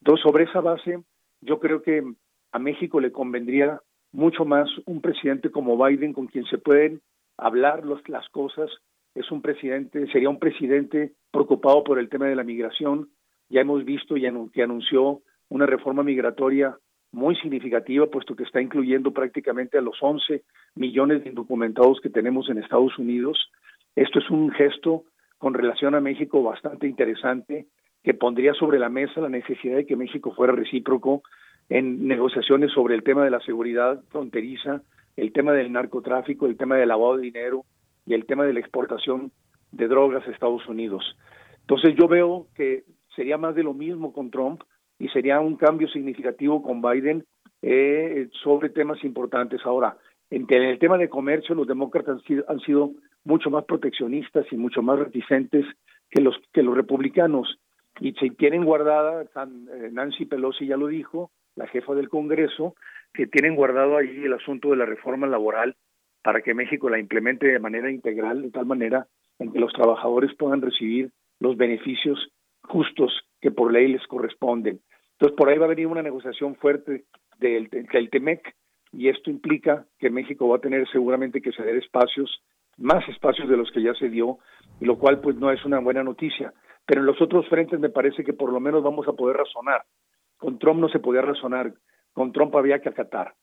Entonces, sobre esa base, yo creo que a México le convendría mucho más un presidente como Biden con quien se pueden hablar las cosas. Es un presidente, sería un presidente preocupado por el tema de la migración. Ya hemos visto ya que anunció una reforma migratoria muy significativa, puesto que está incluyendo prácticamente a los 11 millones de indocumentados que tenemos en Estados Unidos. Esto es un gesto con relación a México bastante interesante que pondría sobre la mesa la necesidad de que México fuera recíproco en negociaciones sobre el tema de la seguridad fronteriza, el tema del narcotráfico, el tema del lavado de dinero y el tema de la exportación de drogas a Estados Unidos. Entonces yo veo que sería más de lo mismo con Trump, y sería un cambio significativo con Biden eh, sobre temas importantes. Ahora, en, el tema de comercio, los demócratas han sido, mucho más proteccionistas y mucho más reticentes que los que los republicanos y se tienen guardada eh, Nancy Pelosi ya lo dijo la jefa del Congreso que tienen guardado ahí el asunto de la reforma laboral para que México la implemente de manera integral de tal manera en que los trabajadores puedan recibir los beneficios justos que por ley les corresponden. Entonces, por ahí va a venir una negociación fuerte del, del TEMEC y esto implica que México va a tener seguramente que ceder espacios, más espacios de los que ya se dio, lo cual pues no es una buena noticia. Pero en los otros frentes me parece que por lo menos vamos a poder razonar. Con Trump no se podía razonar, con Trump había que acatar.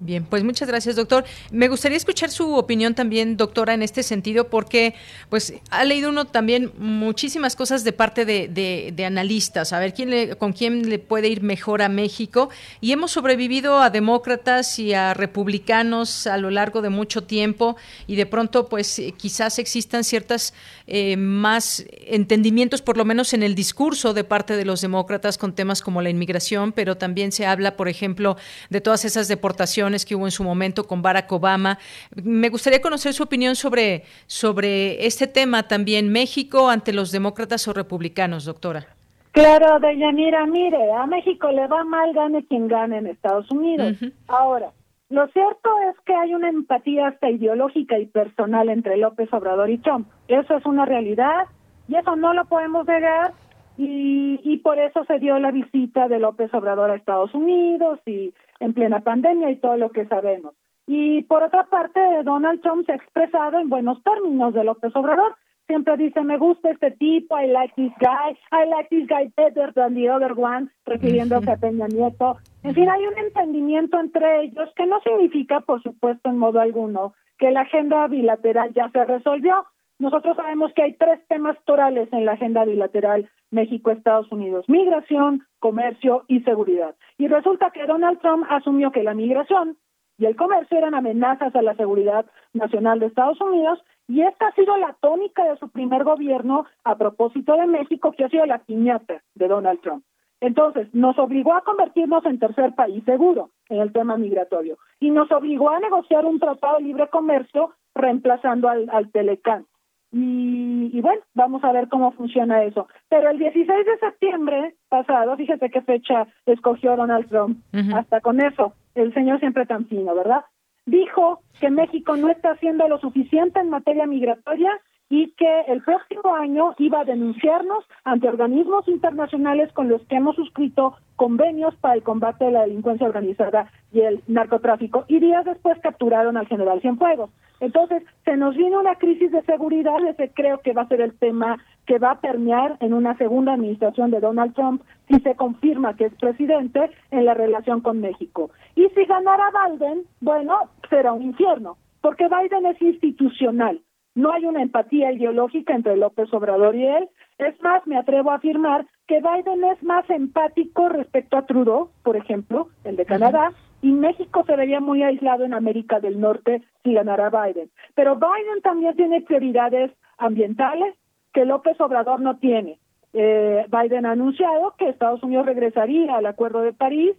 Bien, pues muchas gracias, doctor. Me gustaría escuchar su opinión también, doctora, en este sentido, porque pues ha leído uno también muchísimas cosas de parte de, analistas, a ver quién le, con quién le puede ir mejor a México. Y hemos sobrevivido a demócratas y a republicanos a lo largo de mucho tiempo y de pronto pues quizás existan ciertas eh, más entendimientos, por lo menos en el discurso de parte de los demócratas con temas como la inmigración, pero también se habla, por ejemplo, de todas esas deportaciones que hubo en su momento con Barack Obama. Me gustaría conocer su opinión sobre, sobre este tema también, México ante los demócratas o republicanos, doctora. Claro, Deyanira, mire, a México le va mal, gane quien gane en Estados Unidos. Ahora, lo cierto es que hay una empatía hasta ideológica y personal entre López Obrador y Trump. Eso es una realidad y eso no lo podemos negar y, y por eso se dio la visita de López Obrador a Estados Unidos y en plena pandemia y todo lo que sabemos. Y por otra parte, Donald Trump se ha expresado en buenos términos de López Obrador. Siempre dice, me gusta este tipo, I like this guy, I like this guy better than the other one, refiriéndose a Peña Nieto. En fin, hay un entendimiento entre ellos que no significa, por supuesto, en modo alguno, que la agenda bilateral ya se resolvió. Nosotros sabemos que hay tres temas torales en la agenda bilateral México-Estados Unidos, migración, comercio y seguridad. Y resulta que Donald Trump asumió que la migración y el comercio eran amenazas a la seguridad nacional de Estados Unidos y esta ha sido la tónica de su primer gobierno a propósito de México, que ha sido la piñata de Donald Trump. Entonces, nos obligó a convertirnos en tercer país seguro en el tema migratorio y nos obligó a negociar un tratado de libre comercio reemplazando al, al Telecán. Y, bueno, vamos a ver cómo funciona eso. Pero el 16 de septiembre pasado, fíjate qué fecha escogió Donald Trump, hasta con eso, el señor siempre tan fino, ¿verdad? Dijo que México no está haciendo lo suficiente en materia migratoria y que el próximo año iba a denunciarnos ante organismos internacionales con los que hemos suscrito convenios para el combate de la delincuencia organizada y el narcotráfico y días después capturaron al general Cienfuegos. Entonces, se nos viene una crisis de seguridad, ese creo que va a ser el tema que va a permear en una segunda administración de Donald Trump si se confirma que es presidente en la relación con México. Y si ganara Biden, bueno, será un infierno, porque Biden es institucional no hay una empatía ideológica entre López Obrador y él. Es más, me atrevo a afirmar que Biden es más empático respecto a Trudeau, por ejemplo, el de Canadá, y México se vería muy aislado en América del Norte si ganara Biden. Pero Biden también tiene prioridades ambientales que López Obrador no tiene. Eh, Biden ha anunciado que Estados Unidos regresaría al Acuerdo de París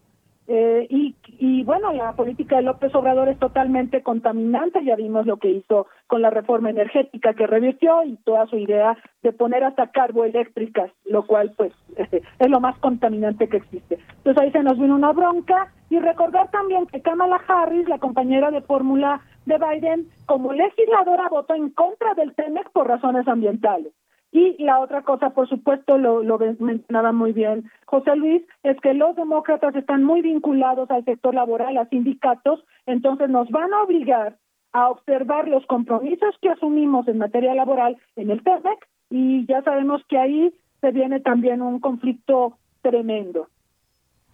eh, y, y bueno, la política de López Obrador es totalmente contaminante, ya vimos lo que hizo con la reforma energética que revirtió y toda su idea de poner hasta carboeléctricas, lo cual pues es lo más contaminante que existe. Entonces ahí se nos vino una bronca y recordar también que Kamala Harris, la compañera de fórmula de Biden, como legisladora votó en contra del TEMEC por razones ambientales. Y la otra cosa, por supuesto, lo, mencionaba muy bien José Luis, es que los demócratas están muy vinculados al sector laboral, a sindicatos, entonces nos van a obligar a observar los compromisos que asumimos en materia laboral en el TEMEC y ya sabemos que ahí se viene también un conflicto tremendo.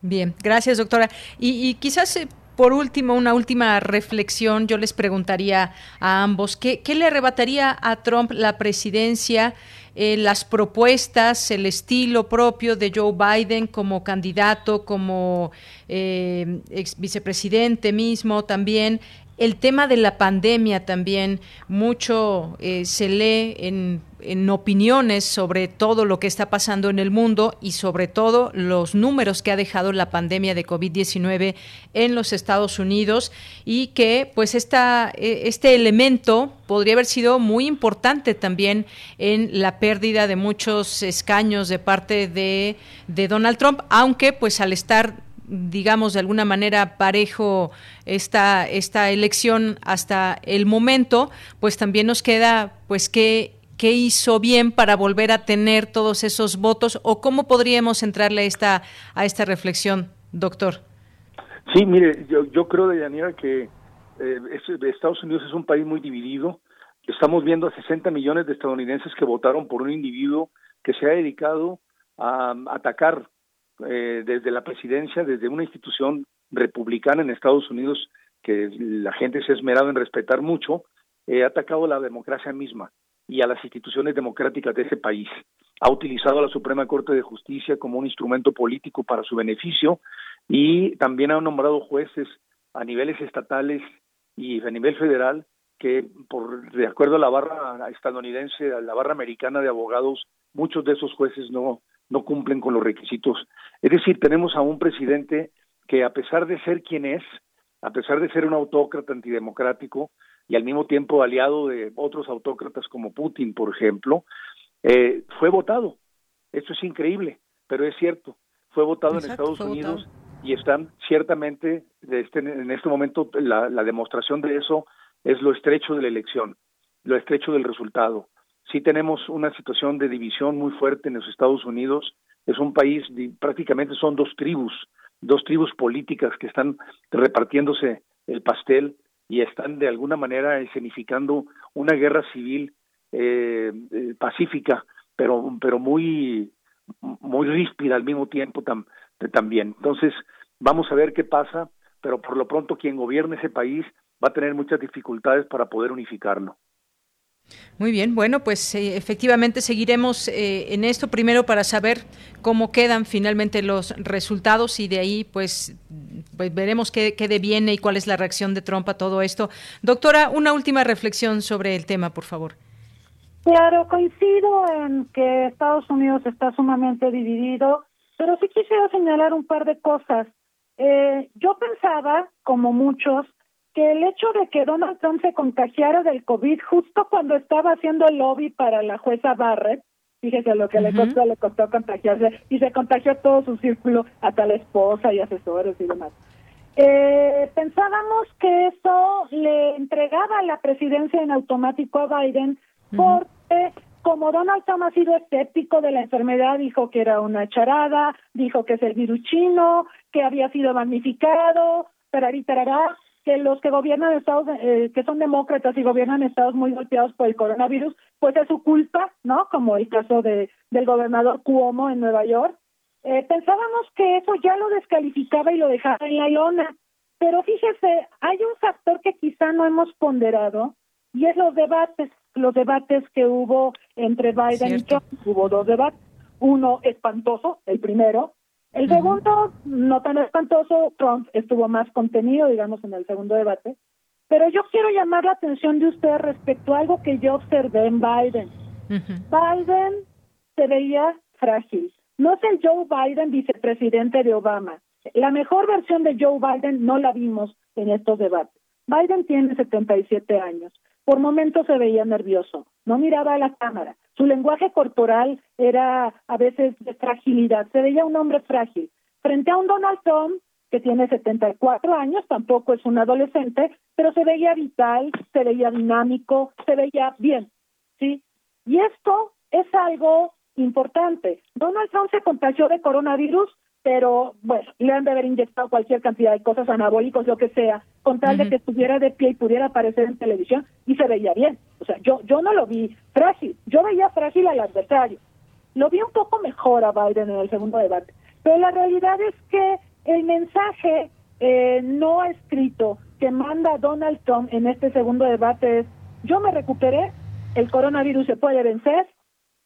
Bien, gracias doctora. Y, y quizás eh, por último, una última reflexión, yo les preguntaría a ambos, ¿qué, qué le arrebataría a Trump la presidencia? Eh, las propuestas, el estilo propio de Joe Biden como candidato, como eh, ex vicepresidente mismo también, el tema de la pandemia también, mucho eh, se lee en, en, opiniones sobre todo lo que está pasando en el mundo y sobre todo los números que ha dejado la pandemia de COVID-19 en los Estados Unidos y que pues esta, e, este elemento podría haber sido muy importante también en la pérdida de muchos escaños de parte de, de Donald Trump, aunque pues al estar digamos, de alguna manera parejo esta, esta elección hasta el momento, pues también nos queda, pues, qué, qué hizo bien para volver a tener todos esos votos o cómo podríamos entrarle a esta, a esta reflexión, doctor. Sí, mire, yo, yo creo, Deyanira, que eh, Estados Unidos es un país muy dividido. Estamos viendo a 60 millones de estadounidenses que votaron por un individuo que se ha dedicado a atacar eh, desde la presidencia, desde una institución republicana en Estados Unidos que la gente se ha esmerado en respetar mucho, eh, ha atacado la democracia misma y a las instituciones democráticas de ese país. Ha utilizado a la Suprema Corte de Justicia como un instrumento político para su beneficio y también ha nombrado jueces a niveles estatales y a nivel federal que por de acuerdo a la barra estadounidense, a la barra americana de abogados, muchos de esos jueces no no cumplen con los requisitos. Es decir, tenemos a un presidente que a pesar de ser quien es, a pesar de ser un autócrata antidemocrático y al mismo tiempo aliado de otros autócratas como Putin, por ejemplo, eh, fue votado. Esto es increíble, pero es cierto. Fue votado en Estados Unidos y están ciertamente este, en este momento la, la demostración de eso es lo estrecho de la elección, lo estrecho del resultado. Sí tenemos una situación de división muy fuerte en los Estados Unidos. Es un país, prácticamente son dos tribus, dos tribus políticas que están repartiéndose el pastel y están de alguna manera escenificando una guerra civil eh, eh, pacífica, pero, pero muy, muy ríspida al mismo tiempo también. Entonces, vamos a ver qué pasa, pero por lo pronto quien gobierne ese país va a tener muchas dificultades para poder unificarlo. Muy bien, bueno, pues eh, efectivamente seguiremos eh, en esto primero para saber cómo quedan finalmente los resultados y de ahí pues, pues veremos qué, qué deviene y cuál es la reacción de Trump a todo esto. Doctora, una última reflexión sobre el tema, por favor. Claro, coincido en que Estados Unidos está sumamente dividido, pero sí quisiera señalar un par de cosas. Eh, yo pensaba, como muchos, que el hecho de que Donald Trump se contagiara del COVID justo cuando estaba haciendo el lobby para la jueza Barrett, fíjese lo que le costó, le costó contagiarse y se contagió todo su círculo, hasta la esposa y asesores y demás. Eh, pensábamos que eso le entregaba la presidencia en automático a Biden porque como Donald Trump ha sido escéptico de la enfermedad, dijo que era una charada, dijo que es el virus chino, que había sido magnificado, tarará, que los que gobiernan estados, eh, que son demócratas y gobiernan estados muy golpeados por el coronavirus, pues es su culpa, ¿no? Como el caso de del gobernador Cuomo en Nueva York. Eh, pensábamos que eso ya lo descalificaba y lo dejaba en la lona, pero fíjese, hay un factor que quizá no hemos ponderado y es los debates, los debates que hubo entre Biden y Trump. Hubo dos debates, uno espantoso, el primero, el segundo, no tan espantoso, Trump estuvo más contenido, digamos, en el segundo debate, pero yo quiero llamar la atención de usted respecto a algo que yo observé en Biden. Biden se veía frágil. No es el Joe Biden vicepresidente de Obama. La mejor versión de Joe Biden no la vimos en estos debates. Biden tiene 77 años. Por momentos se veía nervioso, no miraba a la cámara, su lenguaje corporal era a veces de fragilidad, se veía un hombre frágil. Frente a un Donald Trump que tiene 74 años, tampoco es un adolescente, pero se veía vital, se veía dinámico, se veía bien, ¿sí? Y esto es algo importante. Donald Trump se contagió de coronavirus pero bueno, le han de haber inyectado cualquier cantidad de cosas anabólicos, lo que sea, con tal de que estuviera de pie y pudiera aparecer en televisión y se veía bien. O sea, yo, yo no lo vi frágil, yo veía frágil al adversario. Lo vi un poco mejor a Biden en el segundo debate, pero la realidad es que el mensaje eh, no escrito que manda Donald Trump en este segundo debate es, yo me recuperé, el coronavirus se puede vencer,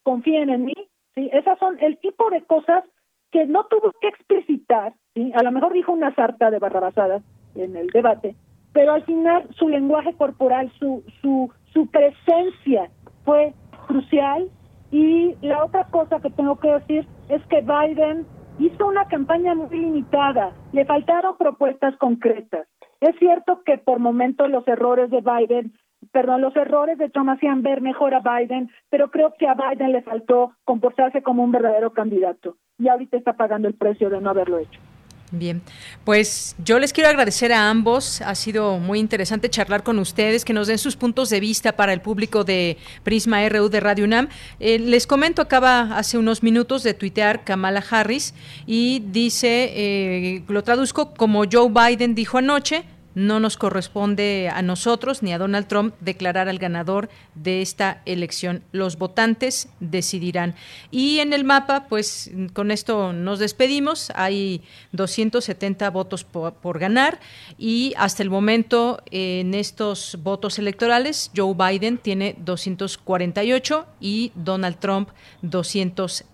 confíen en mí, ¿sí? Esas son el tipo de cosas que no tuvo que explicitar, ¿sí? a lo mejor dijo una sarta de barrabasadas en el debate, pero al final su lenguaje corporal, su, su, su presencia fue crucial. Y la otra cosa que tengo que decir es que Biden hizo una campaña muy limitada, le faltaron propuestas concretas. Es cierto que por momentos los errores de Biden perdón, los errores de Trump hacían ver mejor a Biden, pero creo que a Biden le faltó comportarse como un verdadero candidato y ahorita está pagando el precio de no haberlo hecho. Bien, pues yo les quiero agradecer a ambos. Ha sido muy interesante charlar con ustedes, que nos den sus puntos de vista para el público de Prisma RU de Radio UNAM. Eh, les comento, acaba hace unos minutos de tuitear Kamala Harris y dice, eh, lo traduzco como Joe Biden dijo anoche, no nos corresponde a nosotros ni a Donald Trump declarar al ganador de esta elección. Los votantes decidirán. Y en el mapa, pues con esto nos despedimos. Hay 270 votos por, ganar y hasta el momento en estos votos electorales Joe Biden tiene 248 y Donald Trump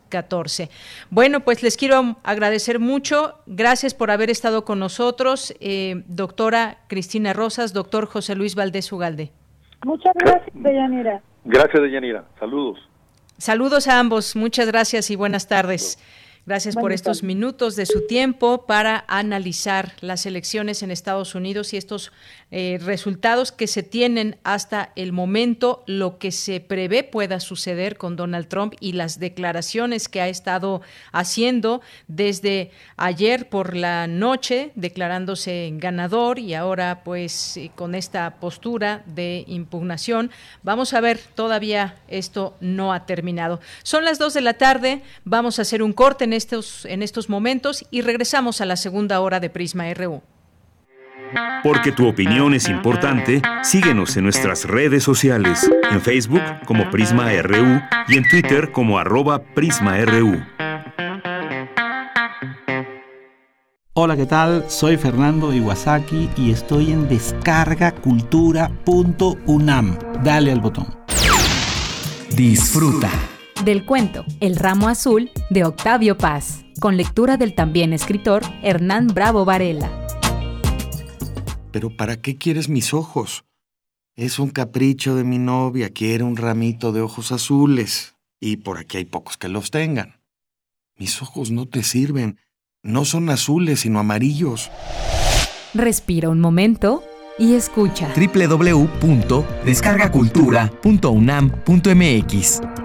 214. Bueno, pues les quiero agradecer mucho. Gracias por haber estado con nosotros, eh, doctora Cristina Rosas, doctor José Luis Valdés Ugalde. Muchas gracias, Deyanira. Gracias, Deyanira. Saludos. Saludos a ambos. Muchas gracias y buenas tardes. Gracias por estos minutos de su tiempo para analizar las elecciones en Estados Unidos y estos eh, resultados que se tienen hasta el momento, lo que se prevé pueda suceder con Donald Trump y las declaraciones que ha estado haciendo desde ayer por la noche, declarándose ganador y ahora pues eh, con esta postura de impugnación. Vamos a ver, todavía esto no ha terminado. Son las dos de la tarde, vamos a hacer un corte en estos, en estos momentos y regresamos a la segunda hora de Prisma RU. Porque tu opinión es importante, síguenos en nuestras redes sociales, en Facebook como Prisma RU y en Twitter como arroba PrismaRU. Hola, ¿qué tal? Soy Fernando Iwasaki y estoy en descargacultura.unam. Dale al botón. Disfruta del cuento El ramo azul de Octavio Paz, con lectura del también escritor Hernán Bravo Varela. ¿Pero para qué quieres mis ojos? Es un capricho de mi novia, quiere un ramito de ojos azules, y por aquí hay pocos que los tengan. Mis ojos no te sirven, no son azules, sino amarillos. Respira un momento y escucha. www.descargacultura.unam.mx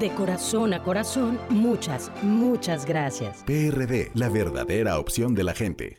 De corazón a corazón, muchas, muchas gracias. PRD, la verdadera opción de la gente.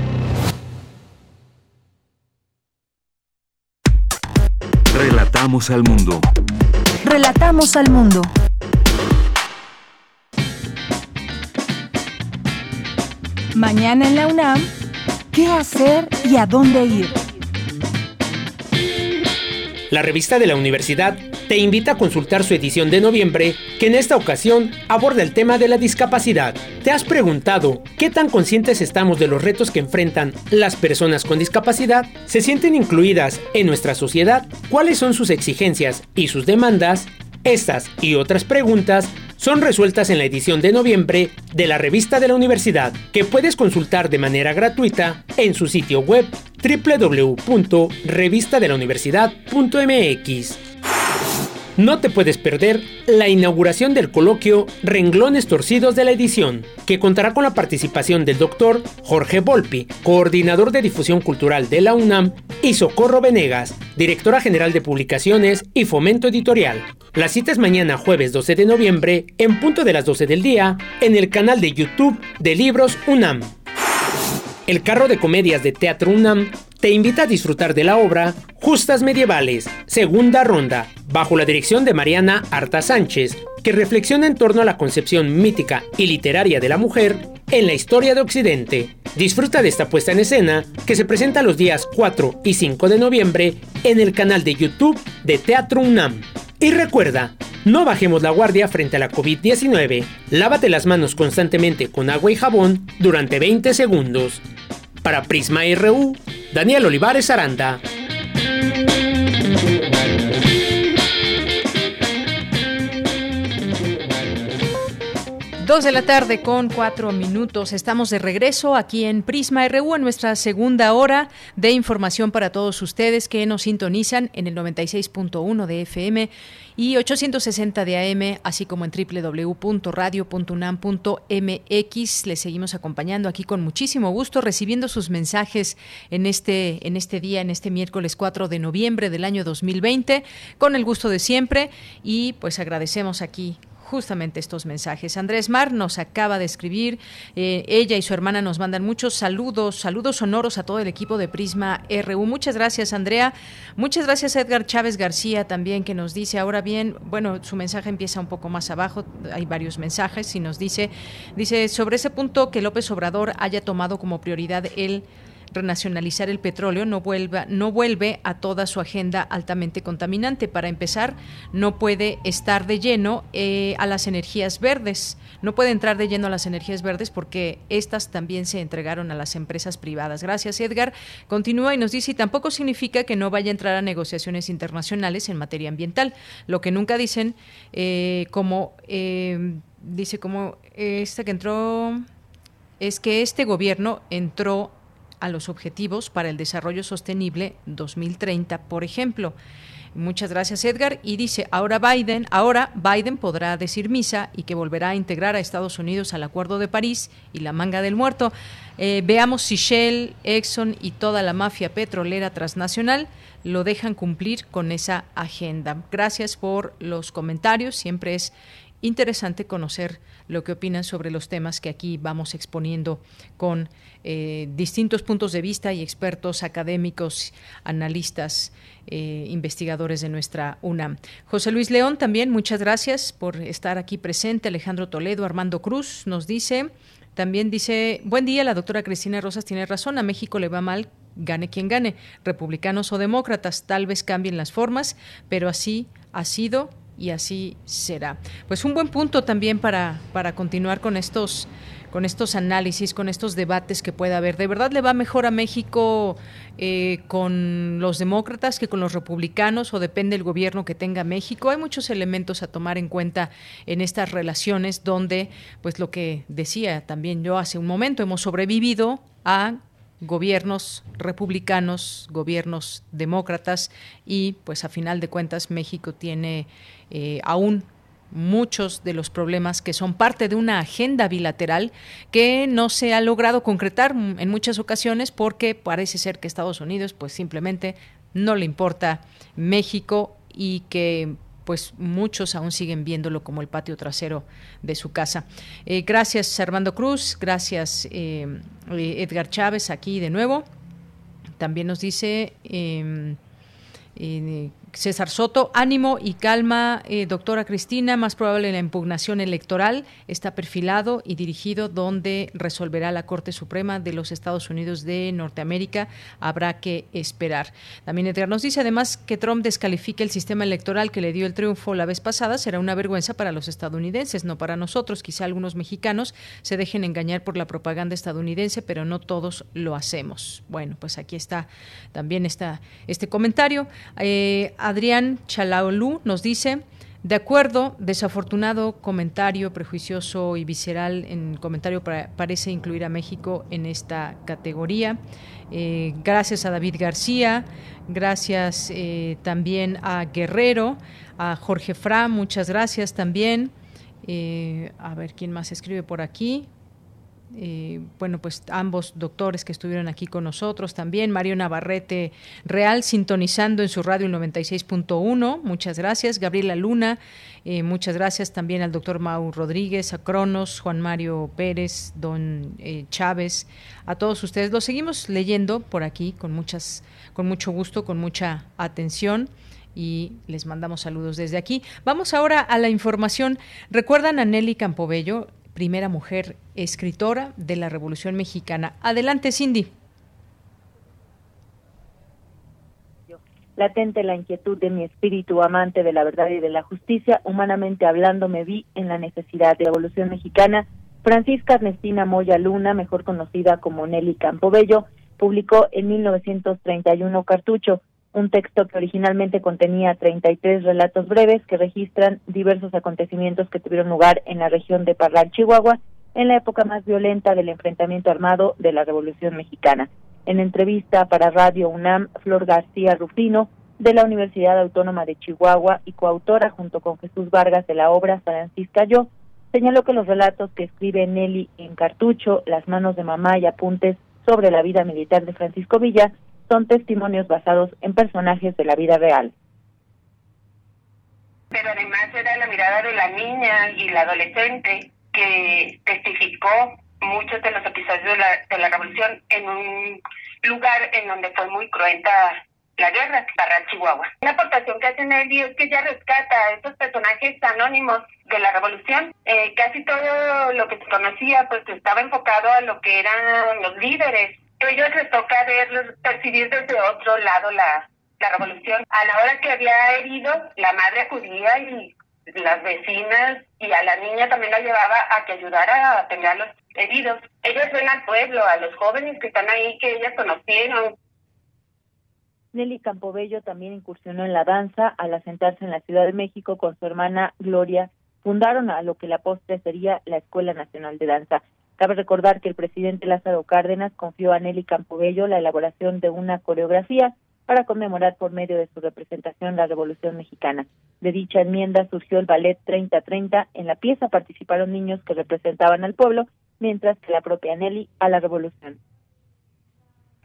Relatamos al mundo. Relatamos al mundo. Mañana en la UNAM, ¿qué hacer y a dónde ir? La revista de la universidad te invita a consultar su edición de noviembre, que en esta ocasión aborda el tema de la discapacidad. ¿Te has preguntado qué tan conscientes estamos de los retos que enfrentan las personas con discapacidad? ¿Se sienten incluidas en nuestra sociedad? ¿Cuáles son sus exigencias y sus demandas? Estas y otras preguntas son resueltas en la edición de noviembre de la revista de la universidad, que puedes consultar de manera gratuita en su sitio web www.revistadelauniversidad.mx. No te puedes perder la inauguración del coloquio Renglones Torcidos de la edición, que contará con la participación del doctor Jorge Volpi, coordinador de difusión cultural de la UNAM, y Socorro Venegas, directora general de publicaciones y fomento editorial. La cita es mañana jueves 12 de noviembre, en punto de las 12 del día, en el canal de YouTube de Libros UNAM. El carro de comedias de Teatro UNAM te invita a disfrutar de la obra Justas Medievales, segunda ronda, bajo la dirección de Mariana Arta Sánchez, que reflexiona en torno a la concepción mítica y literaria de la mujer en la historia de Occidente. Disfruta de esta puesta en escena que se presenta los días 4 y 5 de noviembre en el canal de YouTube de Teatro UNAM. Y recuerda, no bajemos la guardia frente a la COVID-19. Lávate las manos constantemente con agua y jabón durante 20 segundos. Para Prisma RU, Daniel Olivares Aranda. Dos de la tarde con cuatro minutos. Estamos de regreso aquí en Prisma RU en nuestra segunda hora de información para todos ustedes que nos sintonizan en el 96.1 de FM y 860 de AM, así como en www.radio.unam.mx. Les seguimos acompañando aquí con muchísimo gusto, recibiendo sus mensajes en este, en este día, en este miércoles 4 de noviembre del año 2020, con el gusto de siempre y pues agradecemos aquí justamente estos mensajes. Andrés Mar nos acaba de escribir, eh, ella y su hermana nos mandan muchos saludos, saludos sonoros a todo el equipo de Prisma RU. Muchas gracias, Andrea. Muchas gracias Edgar Chávez García también que nos dice, ahora bien, bueno, su mensaje empieza un poco más abajo, hay varios mensajes y nos dice, dice, sobre ese punto que López Obrador haya tomado como prioridad el renacionalizar el petróleo no, vuelva, no vuelve a toda su agenda altamente contaminante. Para empezar, no puede estar de lleno eh, a las energías verdes. No puede entrar de lleno a las energías verdes porque estas también se entregaron a las empresas privadas. Gracias, Edgar. Continúa y nos dice, y tampoco significa que no vaya a entrar a negociaciones internacionales en materia ambiental. Lo que nunca dicen, eh, como, eh, dice como, esta que entró, es que este gobierno entró a los objetivos para el desarrollo sostenible 2030, por ejemplo. Muchas gracias, Edgar. Y dice, ahora Biden, ahora Biden podrá decir misa y que volverá a integrar a Estados Unidos al Acuerdo de París y la manga del muerto. Eh, veamos si Shell, Exxon y toda la mafia petrolera transnacional lo dejan cumplir con esa agenda. Gracias por los comentarios. Siempre es interesante conocer lo que opinan sobre los temas que aquí vamos exponiendo con eh, distintos puntos de vista y expertos académicos, analistas, eh, investigadores de nuestra UNAM. José Luis León también, muchas gracias por estar aquí presente. Alejandro Toledo, Armando Cruz nos dice, también dice, buen día, la doctora Cristina Rosas tiene razón, a México le va mal, gane quien gane, republicanos o demócratas, tal vez cambien las formas, pero así ha sido y así será. Pues un buen punto también para, para continuar con estos con estos análisis, con estos debates que pueda haber. ¿De verdad le va mejor a México eh, con los demócratas que con los republicanos o depende del gobierno que tenga México? Hay muchos elementos a tomar en cuenta en estas relaciones donde, pues lo que decía también yo hace un momento, hemos sobrevivido a gobiernos republicanos, gobiernos demócratas y pues a final de cuentas México tiene eh, aún muchos de los problemas que son parte de una agenda bilateral que no se ha logrado concretar en muchas ocasiones porque parece ser que Estados Unidos pues simplemente no le importa México y que pues muchos aún siguen viéndolo como el patio trasero de su casa. Eh, gracias Armando Cruz, gracias eh, Edgar Chávez aquí de nuevo. También nos dice em, César Soto, ánimo y calma, eh, doctora Cristina, más probable la impugnación electoral está perfilado y dirigido donde resolverá la Corte Suprema de los Estados Unidos de Norteamérica. Habrá que esperar. También Edgar nos dice además que Trump descalifique el sistema electoral que le dio el triunfo la vez pasada será una vergüenza para los estadounidenses, no para nosotros. Quizá algunos mexicanos se dejen engañar por la propaganda estadounidense, pero no todos lo hacemos. Bueno, pues aquí está también está este comentario. Eh, Adrián Chalaolú nos dice, De acuerdo, desafortunado comentario prejuicioso y visceral en comentario parece incluir a México en esta categoría. Eh, gracias a David García, gracias eh, también a Guerrero, a Jorge Fra, muchas gracias también. Eh, a ver quién más escribe por aquí. Eh, bueno, pues ambos doctores que estuvieron aquí con nosotros también, Mario Navarrete Real, sintonizando en su radio el 96.1, muchas gracias, Gabriela Luna, eh, muchas gracias también al doctor Mau Rodríguez, a Cronos, Juan Mario Pérez, don eh, Chávez, a todos ustedes. Los seguimos leyendo por aquí con, muchas, con mucho gusto, con mucha atención y les mandamos saludos desde aquí. Vamos ahora a la información. ¿Recuerdan a Nelly Campobello? primera mujer escritora de la Revolución Mexicana. Adelante, Cindy. Latente la inquietud de mi espíritu amante de la verdad y de la justicia, humanamente hablando me vi en la necesidad de la Revolución Mexicana. Francisca Ernestina Moya Luna, mejor conocida como Nelly Campobello, publicó en 1931 Cartucho, un texto que originalmente contenía 33 relatos breves que registran diversos acontecimientos que tuvieron lugar en la región de Parral, Chihuahua, en la época más violenta del enfrentamiento armado de la Revolución Mexicana. En entrevista para Radio UNAM, Flor García Rufino, de la Universidad Autónoma de Chihuahua y coautora junto con Jesús Vargas de la obra Francisca Yo, señaló que los relatos que escribe Nelly en Cartucho, Las manos de mamá y apuntes sobre la vida militar de Francisco Villa son testimonios basados en personajes de la vida real. Pero además era la mirada de la niña y la adolescente que testificó muchos de los episodios de la, de la revolución en un lugar en donde fue muy cruenta la guerra para Chihuahua. Una aportación que hace Nelly es que ella rescata a estos personajes anónimos de la revolución. Eh, casi todo lo que se conocía pues estaba enfocado a lo que eran los líderes ellos les toca ver, percibir desde otro lado la, la revolución. A la hora que había herido, la madre acudía y las vecinas y a la niña también la llevaba a que ayudara a atender a los heridos. Ellos ven al pueblo, a los jóvenes que están ahí, que ellas conocieron. Nelly Campobello también incursionó en la danza al asentarse en la Ciudad de México con su hermana Gloria. Fundaron a lo que la postre sería la Escuela Nacional de Danza. Cabe recordar que el presidente Lázaro Cárdenas confió a Nelly Campobello la elaboración de una coreografía para conmemorar por medio de su representación la Revolución Mexicana. De dicha enmienda surgió el ballet 3030. En la pieza participaron niños que representaban al pueblo, mientras que la propia Nelly a la Revolución.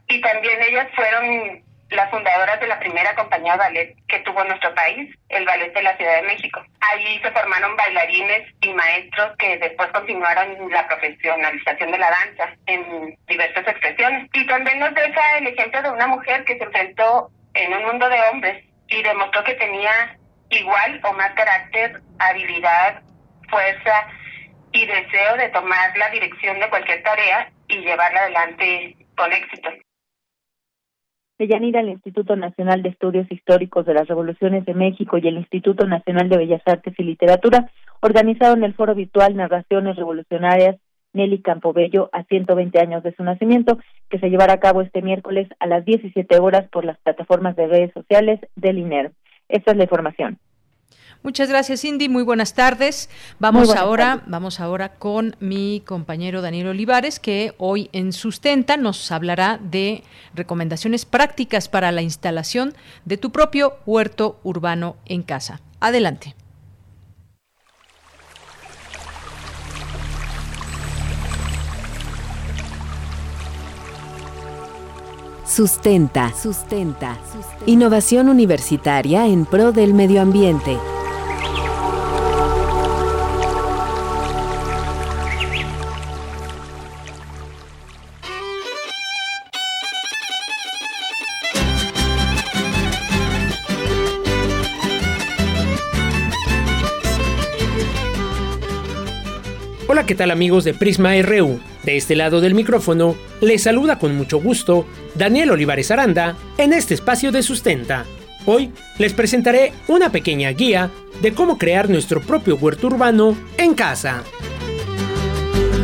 Y también ellas fueron las fundadoras de la primera compañía de ballet que tuvo nuestro país, el Ballet de la Ciudad de México. Allí se formaron bailarines y maestros que después continuaron la profesionalización de la danza en diversas expresiones. Y también nos deja el ejemplo de una mujer que se enfrentó en un mundo de hombres y demostró que tenía igual o más carácter, habilidad, fuerza y deseo de tomar la dirección de cualquier tarea y llevarla adelante con éxito. Deyanira, el Instituto Nacional de Estudios Históricos de las Revoluciones de México y el Instituto Nacional de Bellas Artes y Literatura organizaron el foro virtual Narraciones Revolucionarias Nelly Campobello a 120 años de su nacimiento, que se llevará a cabo este miércoles a las 17 horas por las plataformas de redes sociales del INER. Esta es la información. Muchas gracias, Cindy. Muy buenas tardes. Vamos ahora, vamos ahora con mi compañero Daniel Olivares, que hoy en Sustenta nos hablará de recomendaciones prácticas para la instalación de tu propio huerto urbano en casa. Adelante. Sustenta, sustenta. Innovación universitaria en pro del medio ambiente. Hola, ¿qué tal amigos de Prisma RU? De este lado del micrófono, les saluda con mucho gusto Daniel Olivares Aranda en este espacio de Sustenta. Hoy les presentaré una pequeña guía de cómo crear nuestro propio huerto urbano en casa.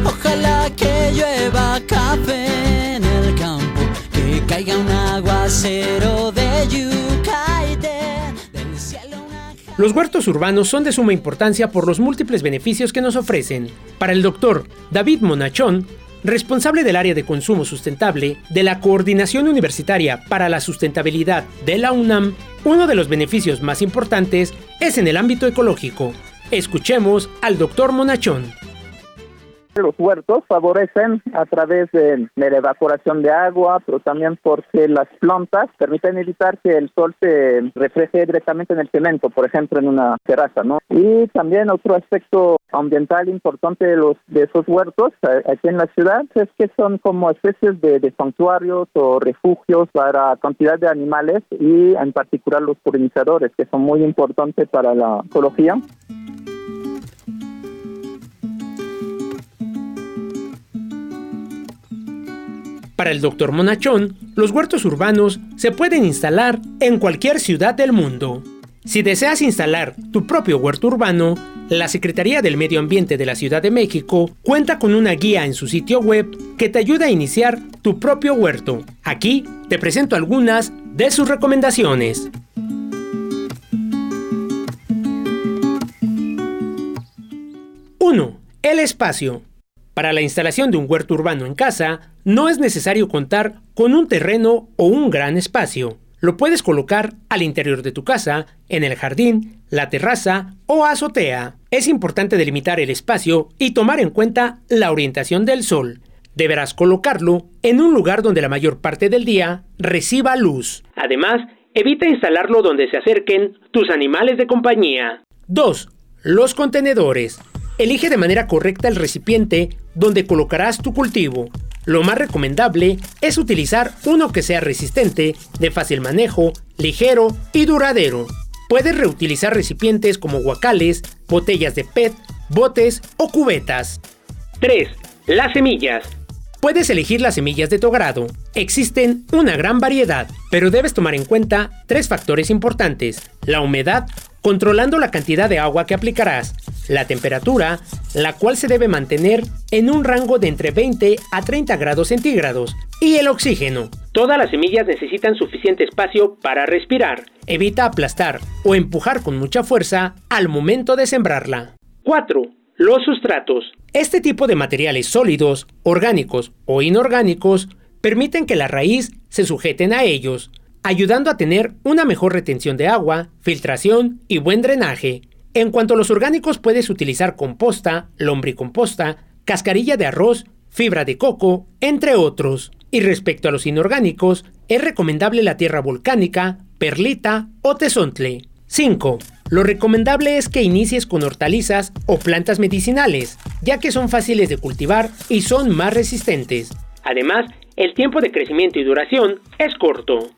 Ojalá que llueva café en el campo, que caiga un aguacero de una Los huertos urbanos son de suma importancia por los múltiples beneficios que nos ofrecen. Para el doctor David Monachón, responsable del área de consumo sustentable de la Coordinación Universitaria para la Sustentabilidad de la UNAM, uno de los beneficios más importantes es en el ámbito ecológico. Escuchemos al doctor Monachón. Los huertos favorecen a través de, la evaporación de agua, pero también porque las plantas permiten evitar que el sol se refleje directamente en el cemento, por ejemplo, en una terraza, ¿no? Y también otro aspecto ambiental importante de los de esos huertos eh, aquí en la ciudad es que son como especies de, de santuarios o refugios para cantidad de animales y en particular los polinizadores, que son muy importantes para la ecología. Para el doctor Monachón, los huertos urbanos se pueden instalar en cualquier ciudad del mundo. Si deseas instalar tu propio huerto urbano, la Secretaría del Medio Ambiente de la Ciudad de México cuenta con una guía en su sitio web que te ayuda a iniciar tu propio huerto. Aquí te presento algunas de sus recomendaciones. 1. El espacio. Para la instalación de un huerto urbano en casa, no es necesario contar con un terreno o un gran espacio. Lo puedes colocar al interior de tu casa, en el jardín, la terraza o azotea. Es importante delimitar el espacio y tomar en cuenta la orientación del sol. Deberás colocarlo en un lugar donde la mayor parte del día reciba luz. Además, evita instalarlo donde se acerquen tus animales de compañía. 2. Los contenedores. Elige de manera correcta el recipiente donde colocarás tu cultivo. Lo más recomendable es utilizar uno que sea resistente, de fácil manejo, ligero y duradero. Puedes reutilizar recipientes como guacales, botellas de PET, botes o cubetas. 3. Las semillas. Puedes elegir las semillas de tu grado. Existen una gran variedad, pero debes tomar en cuenta tres factores importantes. La humedad, controlando la cantidad de agua que aplicarás, la temperatura, la cual se debe mantener en un rango de entre 20 a 30 grados centígrados, y el oxígeno. Todas las semillas necesitan suficiente espacio para respirar. Evita aplastar o empujar con mucha fuerza al momento de sembrarla. 4. Los sustratos. Este tipo de materiales sólidos, orgánicos o inorgánicos permiten que la raíz se sujeten a ellos, ayudando a tener una mejor retención de agua, filtración y buen drenaje. En cuanto a los orgánicos, puedes utilizar composta, lombricomposta, cascarilla de arroz, fibra de coco, entre otros. Y respecto a los inorgánicos, es recomendable la tierra volcánica, perlita o tesontle. 5. Lo recomendable es que inicies con hortalizas o plantas medicinales, ya que son fáciles de cultivar y son más resistentes. Además, el tiempo de crecimiento y duración es corto.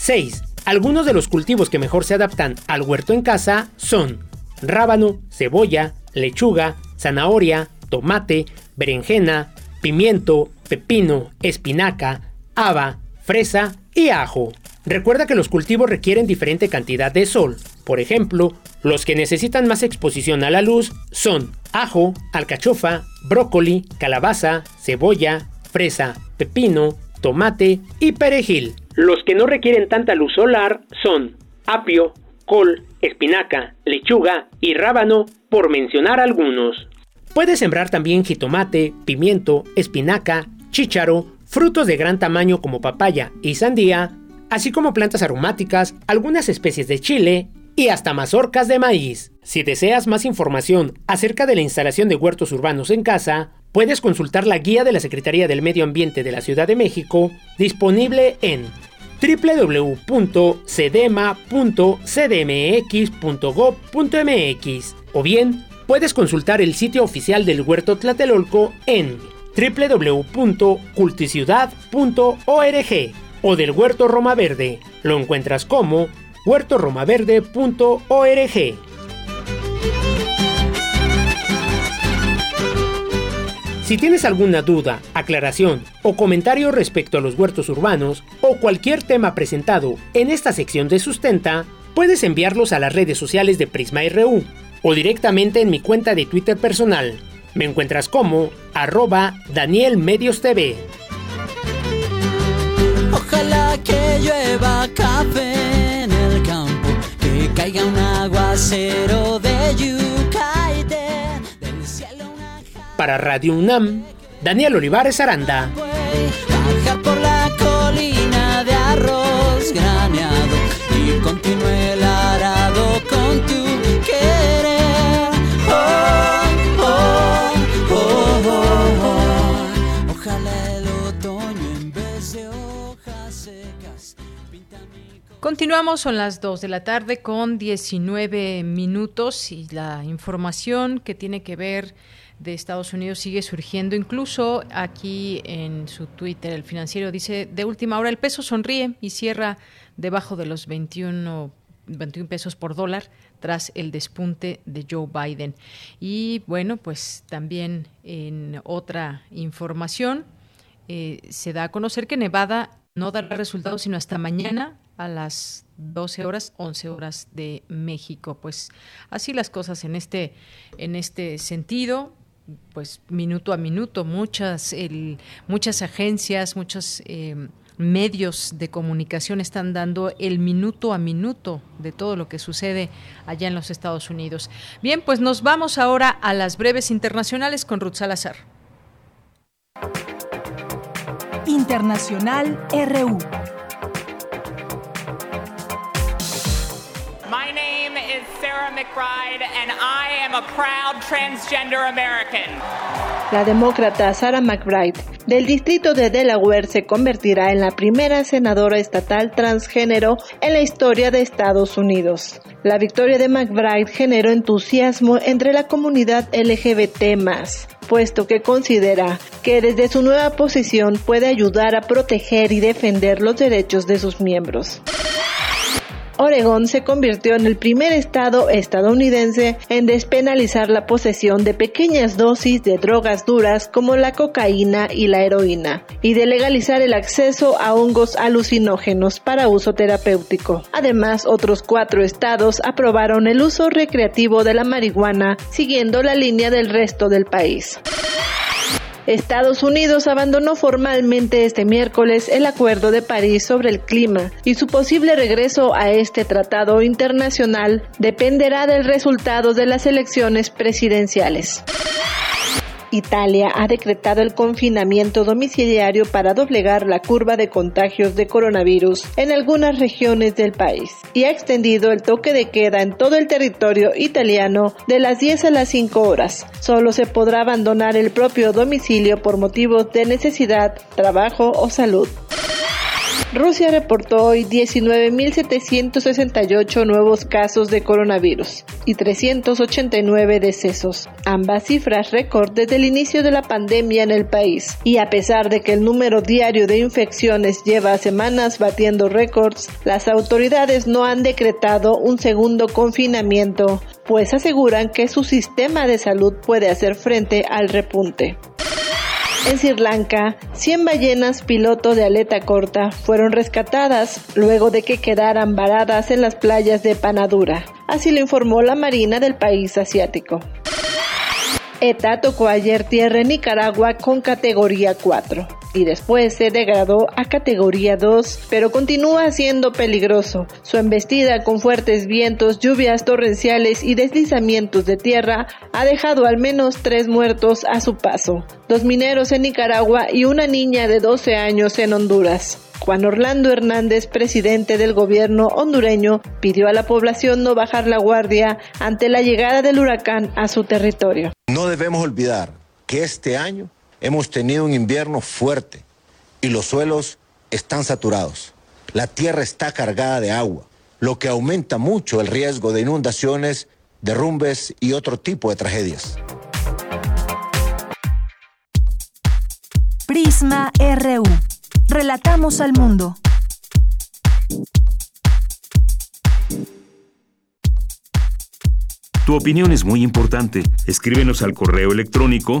6. Algunos de los cultivos que mejor se adaptan al huerto en casa son rábano, cebolla, lechuga, zanahoria, tomate, berenjena, pimiento, pepino, espinaca, haba, fresa y ajo. Recuerda que los cultivos requieren diferente cantidad de sol. Por ejemplo, los que necesitan más exposición a la luz son ajo, alcachofa, brócoli, calabaza, cebolla, fresa, pepino, tomate y perejil. Los que no requieren tanta luz solar son apio, col, espinaca, lechuga y rábano, por mencionar algunos. Puedes sembrar también jitomate, pimiento, espinaca, chícharo, frutos de gran tamaño como papaya y sandía, así como plantas aromáticas, algunas especies de chile y hasta mazorcas de maíz. Si deseas más información acerca de la instalación de huertos urbanos en casa, puedes consultar la guía de la Secretaría del Medio Ambiente de la Ciudad de México, disponible en www.cdma.cdmx.gov.mx o bien puedes consultar el sitio oficial del Huerto Tlatelolco en www.culticiudad.org o del Huerto Roma Verde. Lo encuentras como huertoromaverde.org. Si tienes alguna duda, aclaración o comentario respecto a los huertos urbanos o cualquier tema presentado en esta sección de Sustenta, puedes enviarlos a las redes sociales de Prisma RU o directamente en mi cuenta de Twitter personal. Me encuentras como arroba Daniel Medios TV. Ojalá que llueva café caiga un aguacero de yuca y del cielo una Para Radio UNAM, Daniel Olivares Aranda. Continuamos, son las 2 de la tarde con 19 minutos y la información que tiene que ver de Estados Unidos sigue surgiendo. Incluso aquí en su Twitter, el financiero dice, de última hora el peso sonríe y cierra debajo de los 21, 21 pesos por dólar tras el despunte de Joe Biden. Y bueno, pues también en otra información eh, se da a conocer que Nevada no dará resultados sino hasta mañana a las 12 horas, 11 horas de México. Pues así las cosas en este, en este sentido pues minuto a minuto muchas el, muchas agencias muchos eh, medios de comunicación están dando el minuto a minuto de todo lo que sucede allá en los Estados Unidos. Bien, pues nos vamos ahora a las breves internacionales con Ruth Salazar. Internacional RU. My name is Sarah McBride, and I am a proud transgender American. La demócrata Sarah McBride del distrito de Delaware se convertirá en la primera senadora estatal transgénero en la historia de Estados Unidos. La victoria de McBride generó entusiasmo entre la comunidad LGBT puesto que considera que desde su nueva posición puede ayudar a proteger y defender los derechos de sus miembros. Oregón se convirtió en el primer estado estadounidense en despenalizar la posesión de pequeñas dosis de drogas duras como la cocaína y la heroína, y de legalizar el acceso a hongos alucinógenos para uso terapéutico. Además, otros cuatro estados aprobaron el uso recreativo de la marihuana, siguiendo la línea del resto del país. Estados Unidos abandonó formalmente este miércoles el Acuerdo de París sobre el clima y su posible regreso a este tratado internacional dependerá del resultado de las elecciones presidenciales. Italia ha decretado el confinamiento domiciliario para doblegar la curva de contagios de coronavirus en algunas regiones del país y ha extendido el toque de queda en todo el territorio italiano de las 10 a las 5 horas. Solo se podrá abandonar el propio domicilio por motivos de necesidad, trabajo o salud. Rusia reportó hoy 19.768 nuevos casos de coronavirus y 389 decesos, ambas cifras récord desde el inicio de la pandemia en el país. Y a pesar de que el número diario de infecciones lleva semanas batiendo récords, las autoridades no han decretado un segundo confinamiento, pues aseguran que su sistema de salud puede hacer frente al repunte. En Sri Lanka, 100 ballenas piloto de aleta corta fueron rescatadas luego de que quedaran varadas en las playas de Panadura. Así lo informó la Marina del país asiático. ETA tocó ayer tierra en Nicaragua con categoría 4 y después se degradó a categoría 2, pero continúa siendo peligroso. Su embestida con fuertes vientos, lluvias torrenciales y deslizamientos de tierra ha dejado al menos tres muertos a su paso, dos mineros en Nicaragua y una niña de 12 años en Honduras. Juan Orlando Hernández, presidente del gobierno hondureño, pidió a la población no bajar la guardia ante la llegada del huracán a su territorio. No debemos olvidar que este año hemos tenido un invierno fuerte y los suelos están saturados. La tierra está cargada de agua, lo que aumenta mucho el riesgo de inundaciones, derrumbes y otro tipo de tragedias. Prisma RU. Relatamos al mundo. Tu opinión es muy importante. Escríbenos al correo electrónico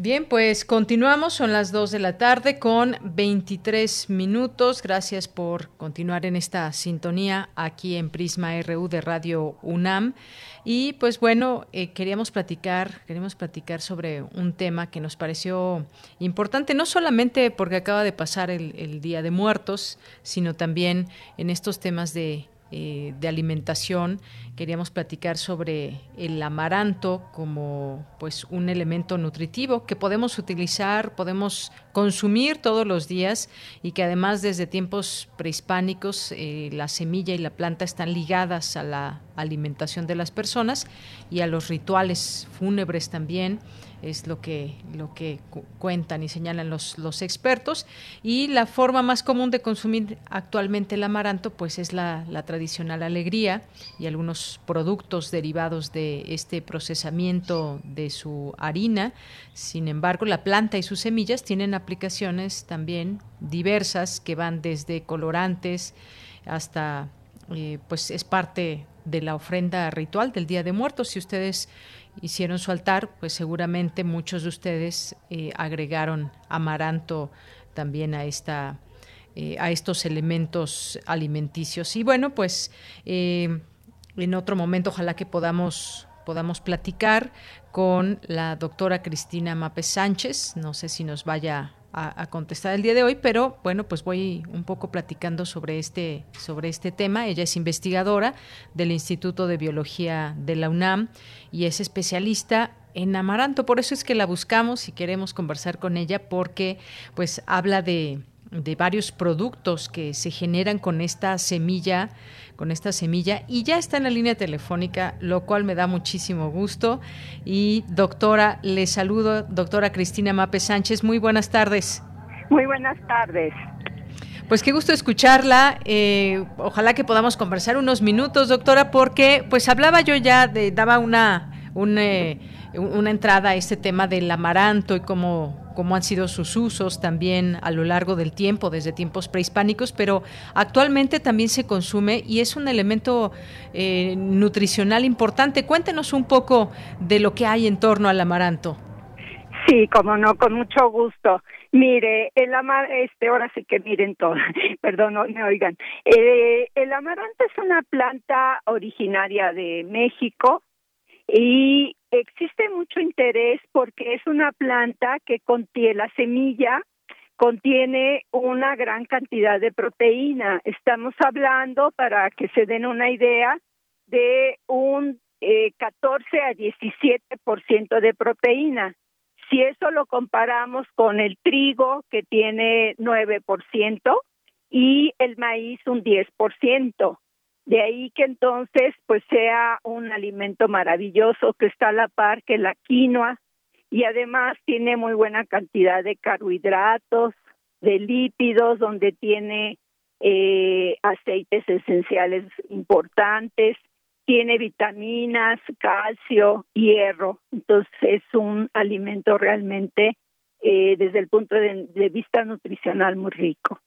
Bien, pues continuamos, son las 2 de la tarde con 23 minutos. Gracias por continuar en esta sintonía aquí en Prisma RU de Radio UNAM. Y pues bueno, eh, queríamos platicar, queríamos platicar sobre un tema que nos pareció importante, no solamente porque acaba de pasar el Día de Muertos, sino también en estos temas de eh, de alimentación, queríamos platicar sobre el amaranto como pues un elemento nutritivo que podemos utilizar, podemos consumir todos los días y que además desde tiempos prehispánicos eh, la semilla y la planta están ligadas a la alimentación de las personas y a los rituales fúnebres también es lo que, lo que cuentan y señalan los, los expertos. Y la forma más común de consumir actualmente el amaranto, pues es la, la tradicional alegría y algunos productos derivados de este procesamiento de su harina. Sin embargo, la planta y sus semillas tienen aplicaciones también diversas que van desde colorantes hasta, eh, pues es parte de la ofrenda ritual del Día de Muertos. Si ustedes hicieron su altar, pues seguramente muchos de ustedes eh, agregaron amaranto también a esta eh, a estos elementos alimenticios. Y bueno, pues eh, en otro momento ojalá que podamos podamos platicar con la doctora Cristina Mape Sánchez. No sé si nos vaya a, contestar el día de hoy, pero bueno, pues voy un poco platicando sobre este, sobre este tema. Ella es investigadora del Instituto de Biología de la UNAM y es especialista en amaranto. Por eso es que la buscamos y queremos conversar con ella porque pues habla de, de varios productos que se generan con esta semilla con esta semilla y ya está en la línea telefónica, lo cual me da muchísimo gusto. Y doctora, le saludo, doctora Cristina Mape Sánchez, muy buenas tardes. Muy buenas tardes. Pues qué gusto escucharla. Eh, ojalá que podamos conversar unos minutos, doctora, porque pues hablaba yo ya de, daba una, eh, una entrada a este tema del amaranto y cómo cómo han sido sus usos también a lo largo del tiempo, desde tiempos prehispánicos, pero actualmente también se consume y es un elemento eh, nutricional importante. Cuéntenos un poco de lo que hay en torno al amaranto. Sí, como no, con mucho gusto. Mire, el amar, este, ahora sí que miren todo, perdón, no me oigan. Eh, el amaranto es una planta originaria de México y existe mucho interés porque es una planta que contiene la semilla contiene una gran cantidad de proteína. Estamos hablando, para que se den una idea, de un eh, 14 a 17% de proteína. Si eso lo comparamos con el trigo, que tiene 9%, y el maíz un 10%. De ahí que entonces pues sea un alimento maravilloso que está a la par que la quinoa y además tiene muy buena cantidad de carbohidratos, de lípidos, donde tiene eh, aceites esenciales importantes, tiene vitaminas, calcio, hierro. Entonces es un alimento realmente eh, desde el punto de vista nutricional muy rico.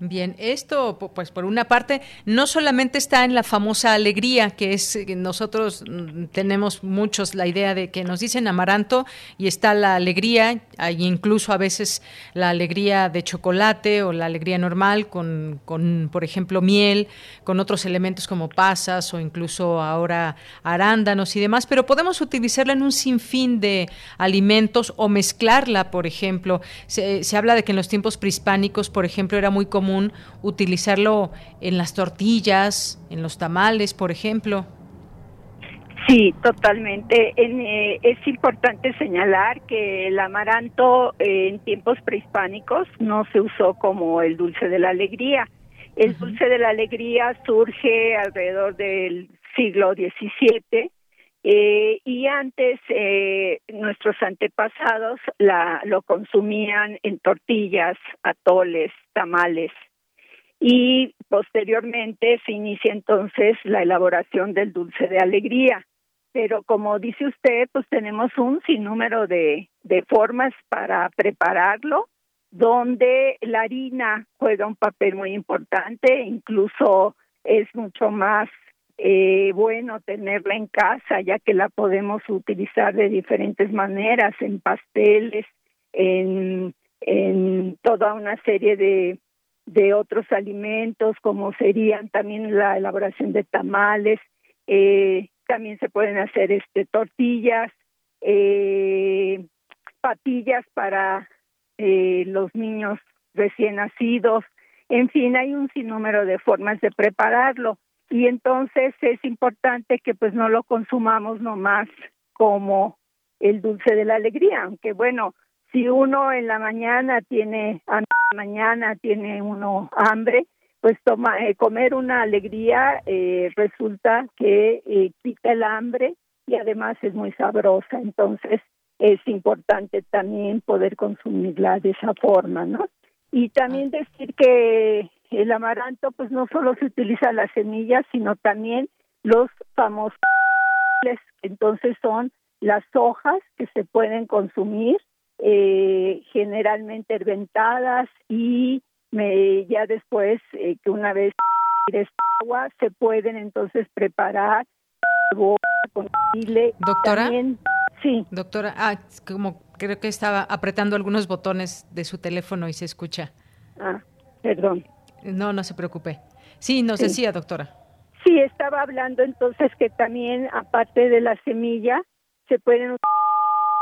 Bien, esto, pues por una parte, no solamente está en la famosa alegría, que es que nosotros mm, tenemos muchos la idea de que nos dicen amaranto y está la alegría, hay incluso a veces la alegría de chocolate o la alegría normal con, con, por ejemplo, miel, con otros elementos como pasas o incluso ahora arándanos y demás, pero podemos utilizarla en un sinfín de alimentos o mezclarla, por ejemplo. Se, se habla de que en los tiempos prehispánicos, por ejemplo, era muy común utilizarlo en las tortillas, en los tamales, por ejemplo. Sí, totalmente. Eh, es importante señalar que el amaranto eh, en tiempos prehispánicos no se usó como el dulce de la alegría. El dulce de la alegría surge alrededor del siglo XVII eh, y antes nuestros antepasados la, lo consumían en tortillas, atoles, tamales y posteriormente se inicia entonces la elaboración del dulce de alegría. Pero como dice usted, pues tenemos un sinnúmero de, de formas para prepararlo, donde la harina juega un papel muy importante, incluso es mucho más eh, bueno tenerla en casa, ya que la podemos utilizar de diferentes maneras, en pasteles, en, en toda una serie de, de otros alimentos, como serían también la elaboración de tamales, eh, también se pueden hacer este tortillas, eh, patillas para eh, los niños recién nacidos, en fin, hay un sinnúmero de formas de prepararlo y entonces es importante que pues no lo consumamos nomás como el dulce de la alegría, aunque bueno, si uno en la mañana tiene a la mañana tiene uno hambre, pues toma eh, comer una alegría eh, resulta que eh, quita el hambre y además es muy sabrosa, entonces es importante también poder consumirla de esa forma, ¿no? Y también decir que el amaranto pues no solo se utiliza las semillas, sino también los famosos entonces son las hojas que se pueden consumir eh, generalmente herventadas y me, ya después eh, que una vez esta agua se pueden entonces preparar con chile. Doctora sí. Doctora ah como creo que estaba apretando algunos botones de su teléfono y se escucha. Ah perdón no no se preocupe. Sí nos decía doctora. Sí estaba hablando entonces que también aparte de la semilla se pueden usar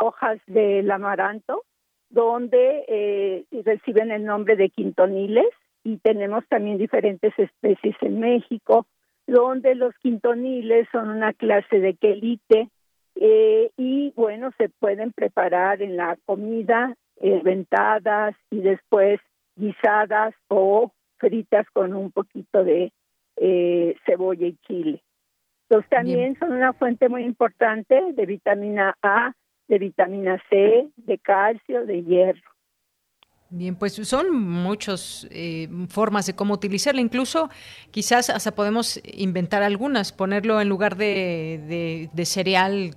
hojas del amaranto donde eh, reciben el nombre de quintoniles y tenemos también diferentes especies en México, donde los quintoniles son una clase de quelite eh, y bueno, se pueden preparar en la comida, ventadas y después guisadas o fritas con un poquito de eh, cebolla y chile. Entonces también son una fuente muy importante de vitamina A, de vitamina C, de calcio, de hierro. Bien, pues son muchas eh, formas de cómo utilizarla. Incluso quizás hasta podemos inventar algunas, ponerlo en lugar de, de cereal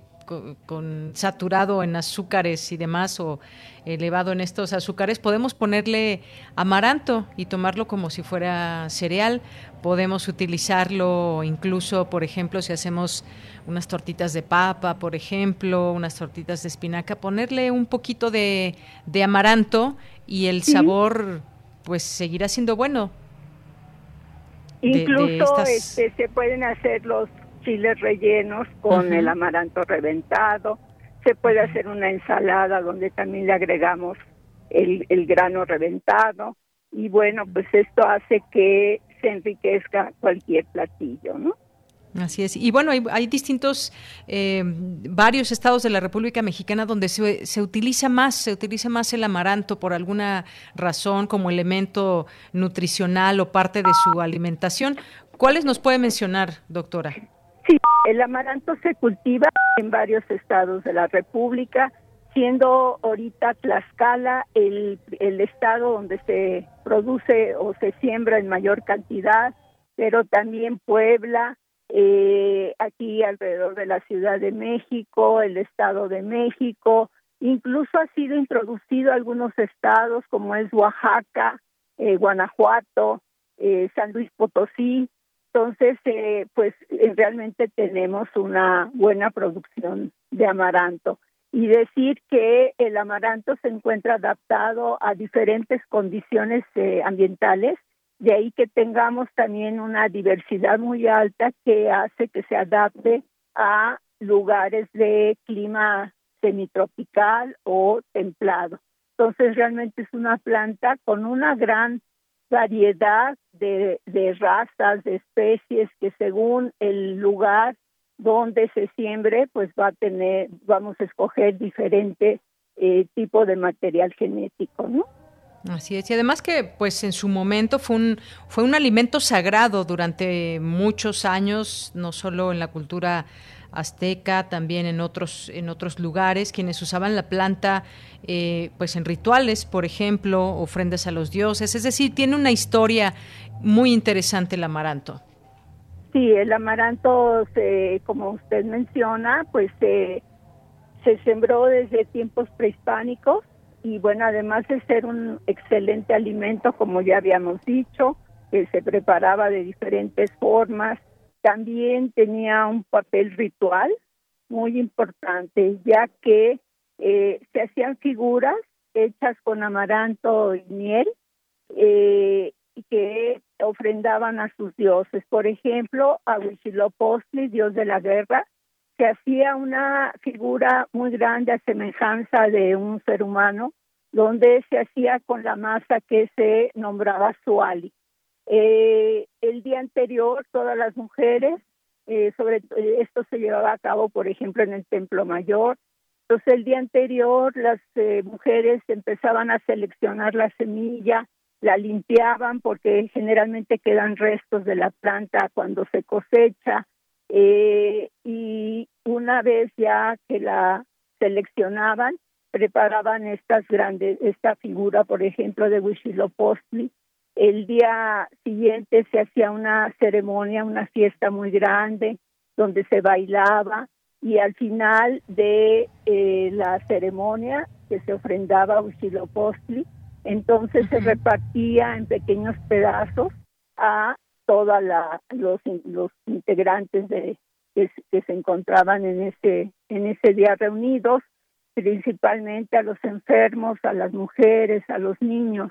con, saturado en azúcares y demás o elevado en estos azúcares, podemos ponerle amaranto y tomarlo como si fuera cereal. Podemos utilizarlo incluso, por ejemplo, si hacemos unas tortitas de papa, por ejemplo, unas tortitas de espinaca, ponerle un poquito de, amaranto y el sabor pues seguirá siendo bueno. Incluso este, se pueden hacer los chiles rellenos con el amaranto reventado. Se puede hacer una ensalada donde también le agregamos el, el grano reventado. Y bueno, pues esto hace que se enriquezca cualquier platillo, ¿no? Así es. Y bueno, hay, distintos, eh, varios estados de la República Mexicana donde se, se, utiliza más, se utiliza más el amaranto por alguna razón como elemento nutricional o parte de su alimentación. ¿Cuáles nos puede mencionar, doctora? Sí, el amaranto se cultiva en varios estados de la República, siendo ahorita Tlaxcala el, el estado donde se produce o se siembra en mayor cantidad, pero también Puebla, eh, aquí alrededor de la Ciudad de México, el Estado de México, incluso ha sido introducido a algunos estados como es Oaxaca, eh, Guanajuato, eh, San Luis Potosí, entonces, eh, pues eh, realmente tenemos una buena producción de amaranto. Y decir que el amaranto se encuentra adaptado a diferentes condiciones eh, ambientales, de ahí que tengamos también una diversidad muy alta que hace que se adapte a lugares de clima semitropical o templado. Entonces realmente es una planta con una gran variedad de, razas, de especies que según el lugar donde se siembre, pues va a tener, vamos a escoger diferente eh, tipo de material genético, ¿no? Así es, y además que pues en su momento fue un, fue un alimento sagrado durante muchos años, no solo en la cultura azteca, también en otros, en otros lugares, quienes usaban la planta eh, pues en rituales, por ejemplo, ofrendas a los dioses. Es decir, tiene una historia muy interesante el amaranto. Sí, el amaranto, como usted menciona, pues se sembró desde tiempos prehispánicos y bueno, además de ser un excelente alimento, como ya habíamos dicho, que se preparaba de diferentes formas, también tenía un papel ritual muy importante, ya que eh, se hacían figuras hechas con amaranto y miel eh, que ofrendaban a sus dioses. Por ejemplo, a Huitzilopochtli, dios de la guerra, se hacía una figura muy grande a semejanza de un ser humano, donde se hacía con la masa que se nombraba Suali. Eh, el día anterior, todas las mujeres, eh, sobre esto se llevaba a cabo, por ejemplo, en el Templo Mayor. Entonces, el día anterior, las eh, mujeres empezaban a seleccionar la semilla, la limpiaban porque generalmente quedan restos de la planta cuando se cosecha eh, y una vez ya que la seleccionaban preparaban estas grandes esta figura por ejemplo de Huitzilopochtli el día siguiente se hacía una ceremonia una fiesta muy grande donde se bailaba y al final de eh, la ceremonia que se ofrendaba a Huitzilopochtli entonces se repartía en pequeños pedazos a todos los, los integrantes de, que, se encontraban en ese, en ese día reunidos, principalmente a los enfermos, a las mujeres, a los niños.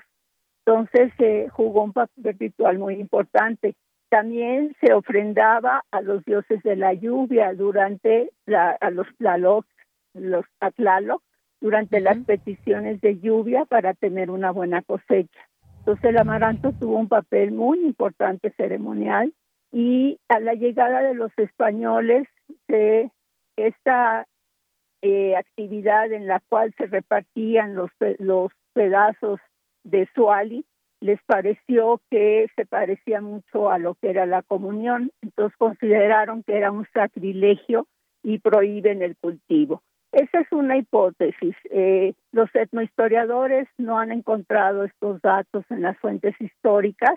Entonces se jugó un papel ritual muy importante. También se ofrendaba a los dioses de la lluvia durante la, a los Tlaloc, los Atlaloc, durante las peticiones de lluvia para tener una buena cosecha. Entonces el amaranto tuvo un papel muy importante ceremonial y a la llegada de los españoles esta eh, actividad en la cual se repartían los, los pedazos de suali les pareció que se parecía mucho a lo que era la comunión, entonces consideraron que era un sacrilegio y prohíben el cultivo. Esa es una hipótesis. Eh, los etnohistoriadores no han encontrado estos datos en las fuentes históricas.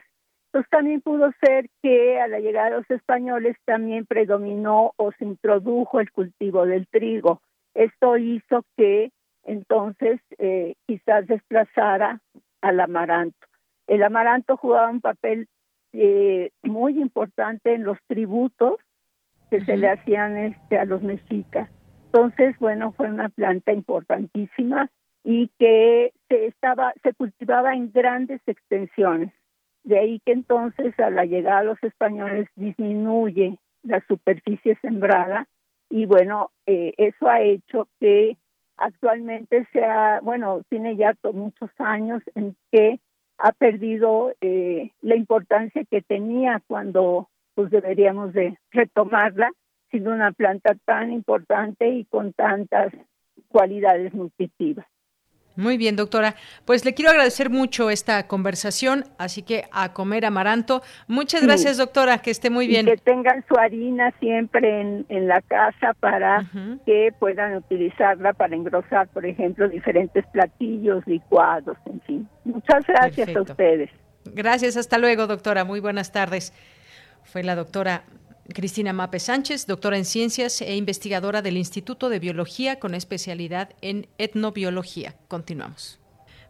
Entonces también pudo ser que a la llegada de los españoles también predominó o se introdujo el cultivo del trigo. Esto hizo que entonces eh, quizás desplazara al amaranto. El amaranto jugaba un papel eh, muy importante en los tributos que se le hacían este, a los mexicas. Entonces, bueno, fue una planta importantísima y que se estaba se cultivaba en grandes extensiones. De ahí que entonces a la llegada de los españoles disminuye la superficie sembrada y bueno, eh, eso ha hecho que actualmente sea, bueno, tiene ya muchos años en que ha perdido eh, la importancia que tenía cuando pues deberíamos de retomarla siendo una planta tan importante y con tantas cualidades nutritivas. Muy bien, doctora. Pues le quiero agradecer mucho esta conversación, así que a comer amaranto. Muchas gracias, doctora, que esté muy bien. que tengan su harina siempre en, en la casa para que puedan utilizarla para engrosar, por ejemplo, diferentes platillos, licuados, en fin. Muchas gracias a ustedes. Gracias, hasta luego, doctora. Muy buenas tardes. Fue la doctora Cristina Mape Sánchez, doctora en ciencias e investigadora del Instituto de Biología con especialidad en etnobiología. Continuamos.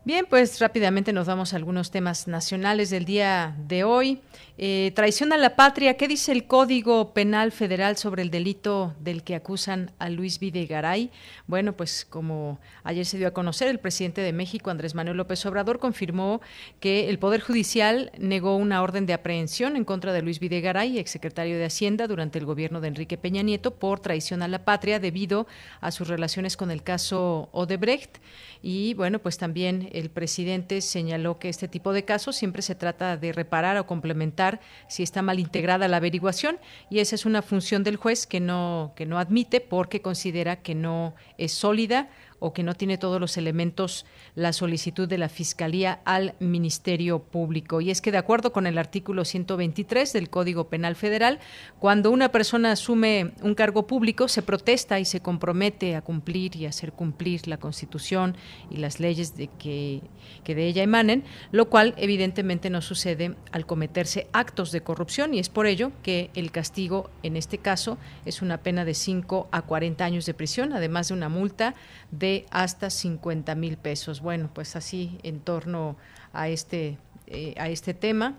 Bien, pues rápidamente nos vamos a algunos temas nacionales del día de hoy. Eh, traición a la patria, ¿qué dice el Código Penal Federal sobre el delito del que acusan a Luis Videgaray? Bueno, pues como ayer se dio a conocer, el presidente de México, Andrés Manuel López Obrador, confirmó que el Poder Judicial negó una orden de aprehensión en contra de Luis Videgaray, exsecretario de Hacienda durante el gobierno de Enrique Peña Nieto, por traición a la patria debido a sus relaciones con el caso Odebrecht. Y bueno, pues también el presidente señaló que este tipo de casos siempre se trata de reparar o complementar si está mal integrada la averiguación y esa es una función del juez que no que no admite porque considera que no es sólida o que no tiene todos los elementos la solicitud de la Fiscalía al Ministerio Público. Y es que de acuerdo con el artículo 123 del Código Penal Federal, cuando una persona asume un cargo público, se protesta y se compromete a cumplir y hacer cumplir la Constitución y las leyes de que, que de ella emanen, lo cual evidentemente no sucede al cometerse actos de corrupción y es por ello que el castigo en este caso es una pena de 5 a 40 años de prisión, además de una multa de hasta 50 mil pesos. Bueno, pues así en torno a este, eh, a este tema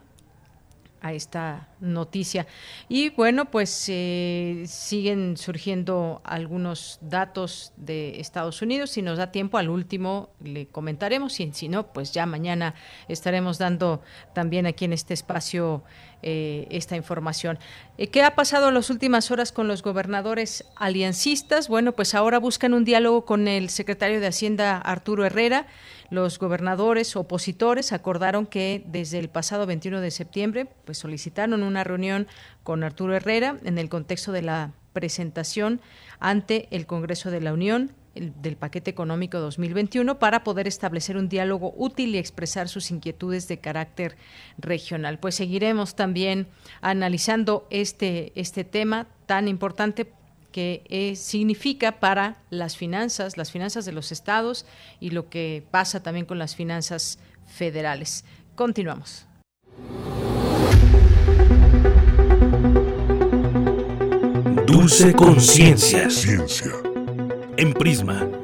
a esta noticia. Y bueno, pues eh, siguen surgiendo algunos datos de Estados Unidos. Si nos da tiempo, al último le comentaremos y si no, pues ya mañana estaremos dando también aquí en este espacio eh, esta información. Eh, ¿Qué ha pasado en las últimas horas con los gobernadores aliancistas? Bueno, pues ahora buscan un diálogo con el secretario de Hacienda, Arturo Herrera. Los gobernadores opositores acordaron que desde el pasado 21 de septiembre pues solicitaron una reunión con Arturo Herrera en el contexto de la presentación ante el Congreso de la Unión del paquete económico 2021 para poder establecer un diálogo útil y expresar sus inquietudes de carácter regional. Pues seguiremos también analizando este, este tema tan importante que eh, significa para las finanzas, las finanzas de los estados y lo que pasa también con las finanzas federales. Continuamos. Dulce Conciencia. En Prisma.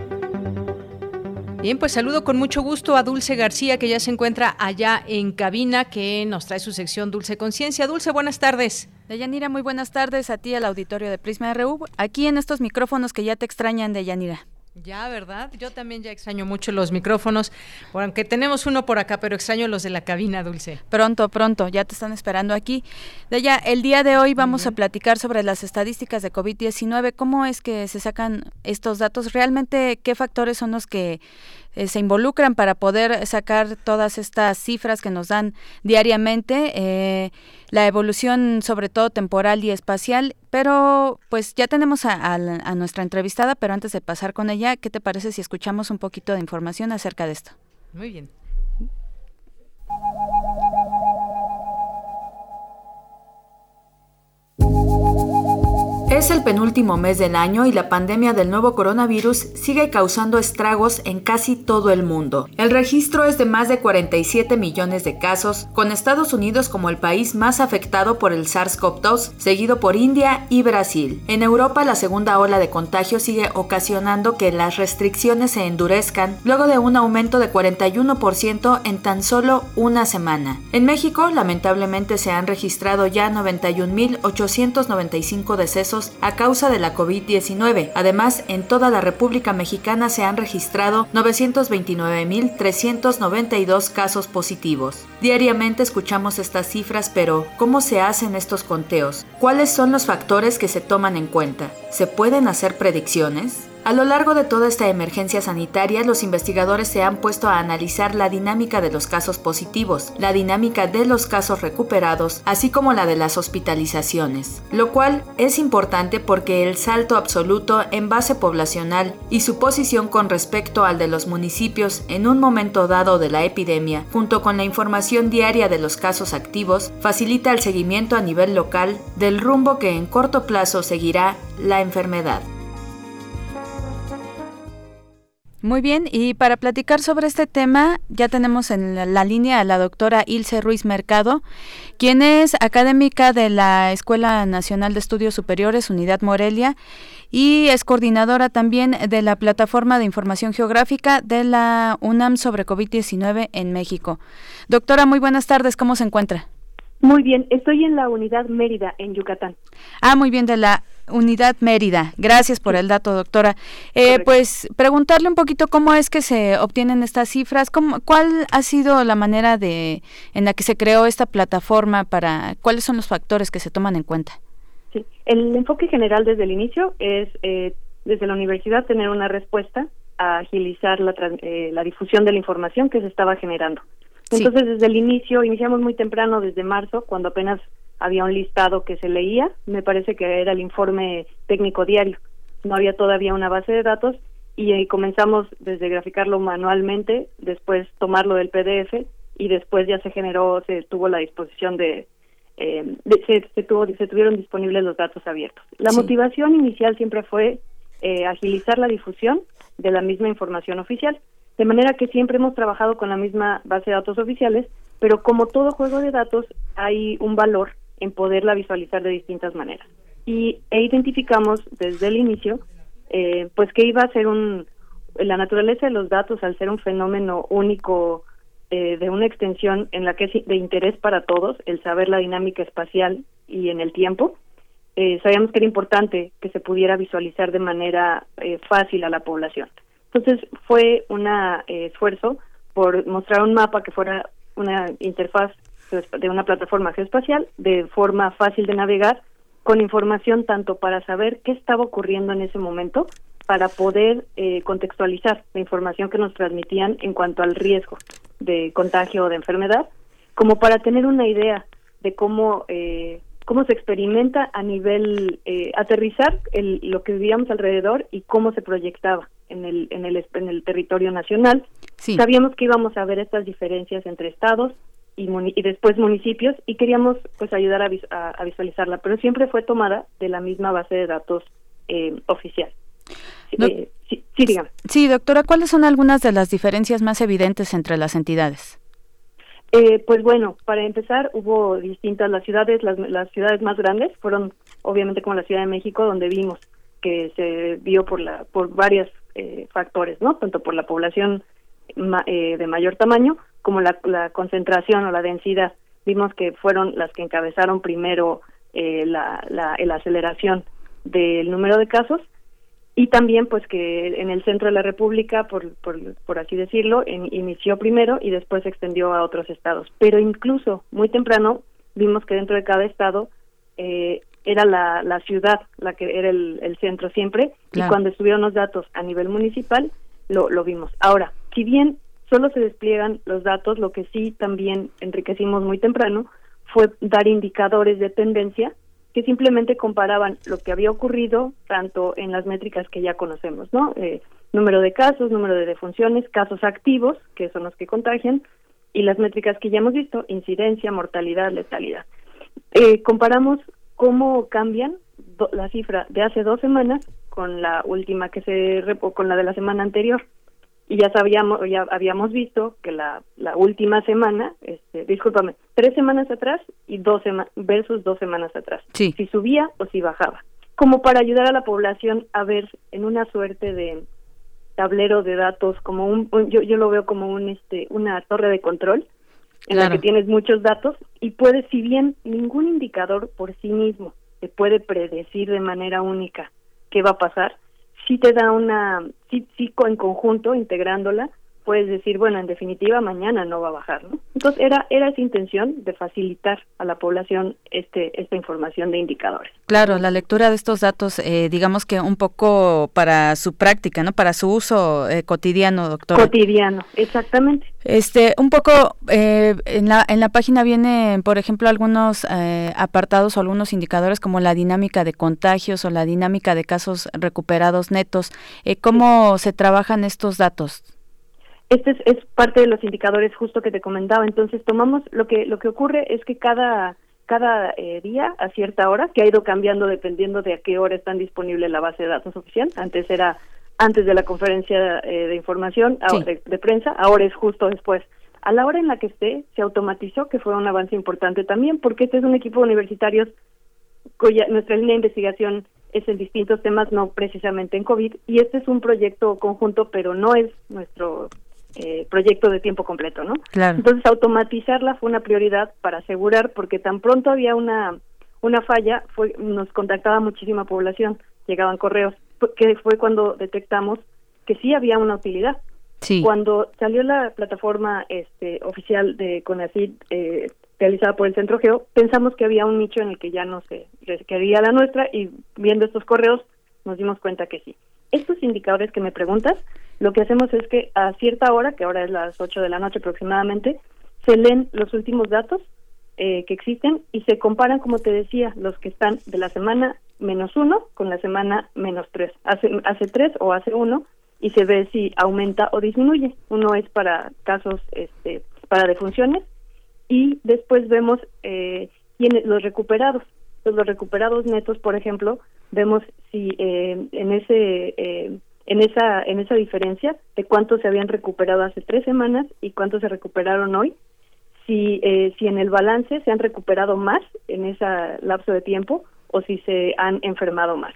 Bien, pues saludo con mucho gusto a Dulce García, que ya se encuentra allá en cabina, que nos trae su sección Dulce Conciencia. Dulce, buenas tardes. Deyanira, muy buenas tardes a ti, al auditorio de Prisma RU, aquí en estos micrófonos que ya te extrañan, Deyanira. Ya, ¿verdad? Yo también ya extraño mucho los micrófonos, aunque tenemos uno por acá, pero extraño los de la cabina, Dulce. Pronto, pronto, ya te están esperando aquí. Deya, el día de hoy vamos a platicar sobre las estadísticas de COVID-19, cómo es que se sacan estos datos, realmente qué factores son los que eh, se involucran para poder sacar todas estas cifras que nos dan diariamente, eh, la evolución sobre todo temporal y espacial, pero pues ya tenemos a, a nuestra entrevistada, pero antes de pasar con ella, ¿qué te parece si escuchamos un poquito de información acerca de esto? Muy bien. Es el penúltimo mes del año y la pandemia del nuevo coronavirus sigue causando estragos en casi todo el mundo. El registro es de más de 47 millones de casos, con Estados Unidos como el país más afectado por el SARS-CoV-2, seguido por India y Brasil. En Europa la segunda ola de contagio sigue ocasionando que las restricciones se endurezcan luego de un aumento de 41% en tan solo una semana. En México lamentablemente se han registrado ya 91.895 decesos a causa de la COVID-19. Además, en toda la República Mexicana se han registrado 929.392 casos positivos. Diariamente escuchamos estas cifras, pero ¿cómo se hacen estos conteos? ¿Cuáles son los factores que se toman en cuenta? ¿Se pueden hacer predicciones? A lo largo de toda esta emergencia sanitaria, los investigadores se han puesto a analizar la dinámica de los casos positivos, la dinámica de los casos recuperados, así como la de las hospitalizaciones, lo cual es importante porque el salto absoluto en base poblacional y su posición con respecto al de los municipios en un momento dado de la epidemia, junto con la información diaria de los casos activos, facilita el seguimiento a nivel local del rumbo que en corto plazo seguirá la enfermedad. Muy bien, y para platicar sobre este tema, ya tenemos en la, línea a la doctora Ilse Ruiz Mercado, quien es académica de la Escuela Nacional de Estudios Superiores, Unidad Morelia, y es coordinadora también de la Plataforma de Información Geográfica de la UNAM sobre COVID-19 en México. Doctora, muy buenas tardes, ¿cómo se encuentra? Muy bien, estoy en la Unidad Mérida, en Yucatán. Ah, muy bien, de la Unidad Mérida. Gracias por el dato, doctora. Eh, pues preguntarle un poquito cómo es que se obtienen estas cifras, cómo, cuál ha sido la manera de en la que se creó esta plataforma para cuáles son los factores que se toman en cuenta. Sí, el enfoque general desde el inicio es eh, desde la universidad tener una respuesta a agilizar la, eh, la difusión de la información que se estaba generando. Entonces, desde el inicio, iniciamos muy temprano, desde marzo, cuando apenas había un listado que se leía, me parece que era el informe técnico diario. No había todavía una base de datos y ahí comenzamos desde graficarlo manualmente, después tomarlo del PDF y después ya se generó, se tuvo la disposición de, eh, se, tuvo, se tuvieron disponibles los datos abiertos. La motivación inicial siempre fue eh, agilizar la difusión de la misma información oficial, de manera que siempre hemos trabajado con la misma base de datos oficiales, pero como todo juego de datos hay un valor en poderla visualizar de distintas maneras. Y e identificamos desde el inicio, eh, pues que iba a ser un, la naturaleza de los datos al ser un fenómeno único eh, de una extensión en la que es de interés para todos el saber la dinámica espacial y en el tiempo. Eh, sabíamos que era importante que se pudiera visualizar de manera eh, fácil a la población. Entonces fue un esfuerzo por mostrar un mapa que fuera una interfaz de una plataforma geoespacial de forma fácil de navegar con información tanto para saber qué estaba ocurriendo en ese momento para poder eh, contextualizar la información que nos transmitían en cuanto al riesgo de contagio o de enfermedad, como para tener una idea de cómo eh, cómo se experimenta a nivel eh, aterrizar el, lo que vivíamos alrededor y cómo se proyectaba en el en el en el territorio nacional. Sabíamos que íbamos a ver estas diferencias entre estados y, y después municipios y queríamos pues ayudar a, visualizarla, pero siempre fue tomada de la misma base de datos oficial. Eh, sí, sí, doctora, ¿cuáles son algunas de las diferencias más evidentes entre las entidades? Eh, pues bueno, para empezar, hubo distintas las ciudades, las, las ciudades más grandes fueron obviamente como la Ciudad de México, donde vimos que se vio por la por varios eh, factores, ¿no? Tanto por la población de mayor tamaño como la, la, concentración o la densidad. Vimos que fueron las que encabezaron primero la, la, la aceleración del número de casos y también pues que en el centro de la República, por, por, así decirlo, inició primero y después se extendió a otros estados. Pero incluso muy temprano vimos que dentro de cada estado eh, era la, la ciudad la que era el, centro siempre y cuando estuvieron los datos a nivel municipal lo, lo vimos. Ahora, si bien solo se despliegan los datos, lo que sí también enriquecimos muy temprano fue dar indicadores de tendencia que simplemente comparaban lo que había ocurrido tanto en las métricas que ya conocemos, ¿no? Eh, número de casos, número de defunciones, casos activos, que son los que contagian, y las métricas que ya hemos visto, incidencia, mortalidad, letalidad. Eh, comparamos cómo cambian la cifra de hace dos semanas con la última que se con la de la semana anterior y ya sabíamos, ya habíamos visto que la, la última semana, este, discúlpame, tres semanas atrás y dos semanas versus dos semanas atrás, si subía o si bajaba, como para ayudar a la población a ver en una suerte de tablero de datos, como un, yo, yo lo veo como un este una torre de control en la que tienes muchos datos y puedes, si bien ningún indicador por sí mismo te puede predecir de manera única qué va a pasar, sí te da una, sí, en conjunto, integrándola, puedes decir, bueno, en definitiva mañana no va a bajar, ¿no? Entonces era era esa intención de facilitar a la población este esta información de indicadores. Claro, la lectura de estos datos, eh, digamos que un poco para su práctica, ¿no? Para su uso eh, cotidiano, doctor. Cotidiano, exactamente. Este, un poco eh, en la en la página viene, por ejemplo, algunos apartados o algunos indicadores como la dinámica de contagios o la dinámica de casos recuperados netos. ¿Cómo se trabajan estos datos? Este es, parte de los indicadores justo que te comentaba. Entonces tomamos lo que lo que ocurre es que cada cada eh, día a cierta hora, que ha ido cambiando dependiendo de a qué hora están disponible la base de datos oficial. Antes era antes de la conferencia eh, de información de, prensa, ahora es justo después. A la hora en la que esté, se automatizó, que fue un avance importante también, porque este es un equipo de universitarios cuya nuestra línea de investigación es en distintos temas, no precisamente en COVID, y este es un proyecto conjunto, pero no es nuestro eh, proyecto de tiempo completo, ¿no? Entonces automatizarla fue una prioridad para asegurar, porque tan pronto había una una falla, fue nos contactaba muchísima población, llegaban correos, que fue cuando detectamos que sí había una utilidad. Cuando salió la plataforma este oficial de CONACYT eh, realizada por el Centro Geo, pensamos que había un nicho en el que ya no se requería la nuestra y viendo estos correos nos dimos cuenta que sí. Estos indicadores que me preguntas lo que hacemos es que a cierta hora, que ahora es las 8 de la noche aproximadamente, se leen los últimos datos eh, que existen y se comparan, como te decía, los que están de la semana menos uno con la semana menos tres. Hace, hace tres o hace uno y se ve si aumenta o disminuye. Uno es para casos, este, para defunciones y después vemos eh, los recuperados. los recuperados netos, por ejemplo, vemos si eh, en ese eh, en esa en esa diferencia de cuántos se habían recuperado hace tres semanas y cuántos se recuperaron hoy si eh, si en el balance se han recuperado más en ese lapso de tiempo o si se han enfermado más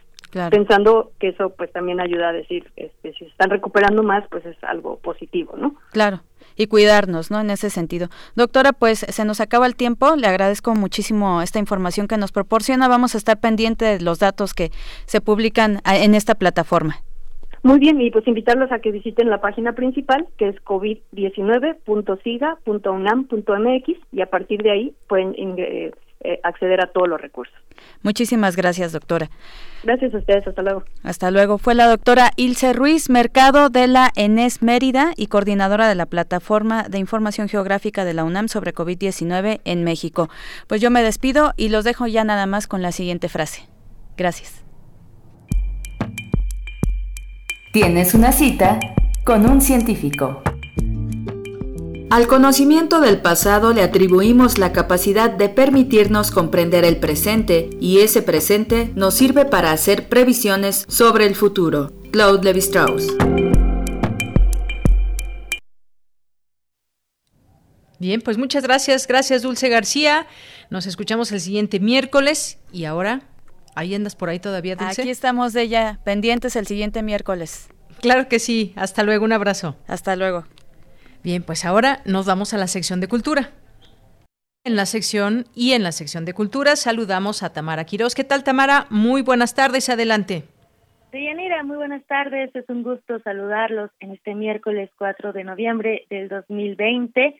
pensando que eso pues también ayuda a decir, este, si se están recuperando más, pues es algo positivo, ¿no? Claro y cuidarnos, ¿no? En ese sentido. Doctora, pues se nos acaba el tiempo. Le agradezco muchísimo esta información que nos proporciona. Vamos a estar pendientes de los datos que se publican en esta plataforma. Muy bien, y pues invitarlos a que visiten la página principal, que es covid19.siga.unam.mx, y a partir de ahí pueden eh, acceder a todos los recursos. Muchísimas gracias, doctora. Gracias a ustedes, hasta luego. Hasta luego. Fue la doctora Ilse Ruiz Mercado de la ENES Mérida y coordinadora de la Plataforma de Información Geográfica de la UNAM sobre COVID-19 en México. Pues yo me despido y los dejo ya nada más con la siguiente frase. Gracias. Tienes una cita con un científico. Al conocimiento del pasado le atribuimos la capacidad de permitirnos comprender el presente y ese presente nos sirve para hacer previsiones sobre el futuro. Claude Levi-Strauss. Bien, pues muchas gracias, gracias Dulce García. Nos escuchamos el siguiente miércoles y ahora, ¿ahí andas por ahí todavía, Dulce? Aquí estamos de ella, pendientes el siguiente miércoles. Claro que sí, hasta luego, un abrazo. Hasta luego. Bien, pues ahora nos vamos a la sección de cultura. En la sección y en la sección de cultura saludamos a Tamara Quiroz. ¿Qué tal, Tamara? Muy buenas tardes, adelante. Deyanira, muy buenas tardes. Es un gusto saludarlos en este miércoles 4 de noviembre del 2020.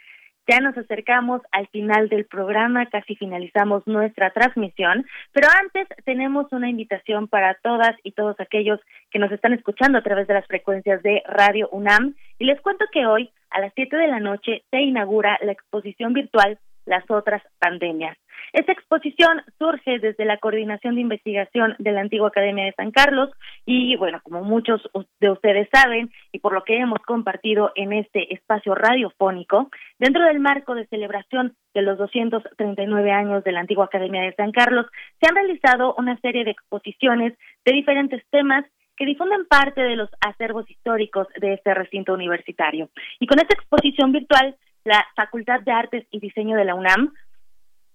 Ya nos acercamos al final del programa, casi finalizamos nuestra transmisión, pero antes tenemos una invitación para todas y todos aquellos que nos están escuchando a través de las frecuencias de Radio UNAM y les cuento que hoy a las 7 de la noche se inaugura la exposición virtual Las otras pandemias. Esta exposición surge desde la Coordinación de Investigación de la Antigua Academia de San Carlos y, bueno, como muchos de ustedes saben y por lo que hemos compartido en este espacio radiofónico, dentro del marco de celebración de los 239 años de la Antigua Academia de San Carlos, se han realizado una serie de exposiciones de diferentes temas que difunden parte de los acervos históricos de este recinto universitario. Y con esta exposición virtual, la Facultad de Artes y Diseño de la UNAM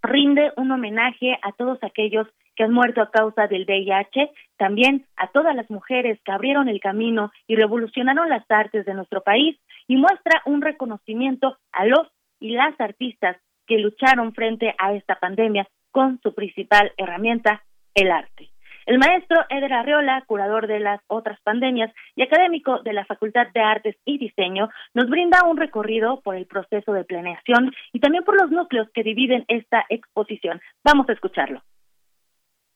rinde un homenaje a todos aquellos que han muerto a causa del VIH, también a todas las mujeres que abrieron el camino y revolucionaron las artes de nuestro país y muestra un reconocimiento a los y las artistas que lucharon frente a esta pandemia con su principal herramienta, el arte. El maestro Eder Arreola, curador de las otras pandemias y académico de la Facultad de Artes y Diseño, nos brinda un recorrido por el proceso de planeación y también por los núcleos que dividen esta exposición. Vamos a escucharlo.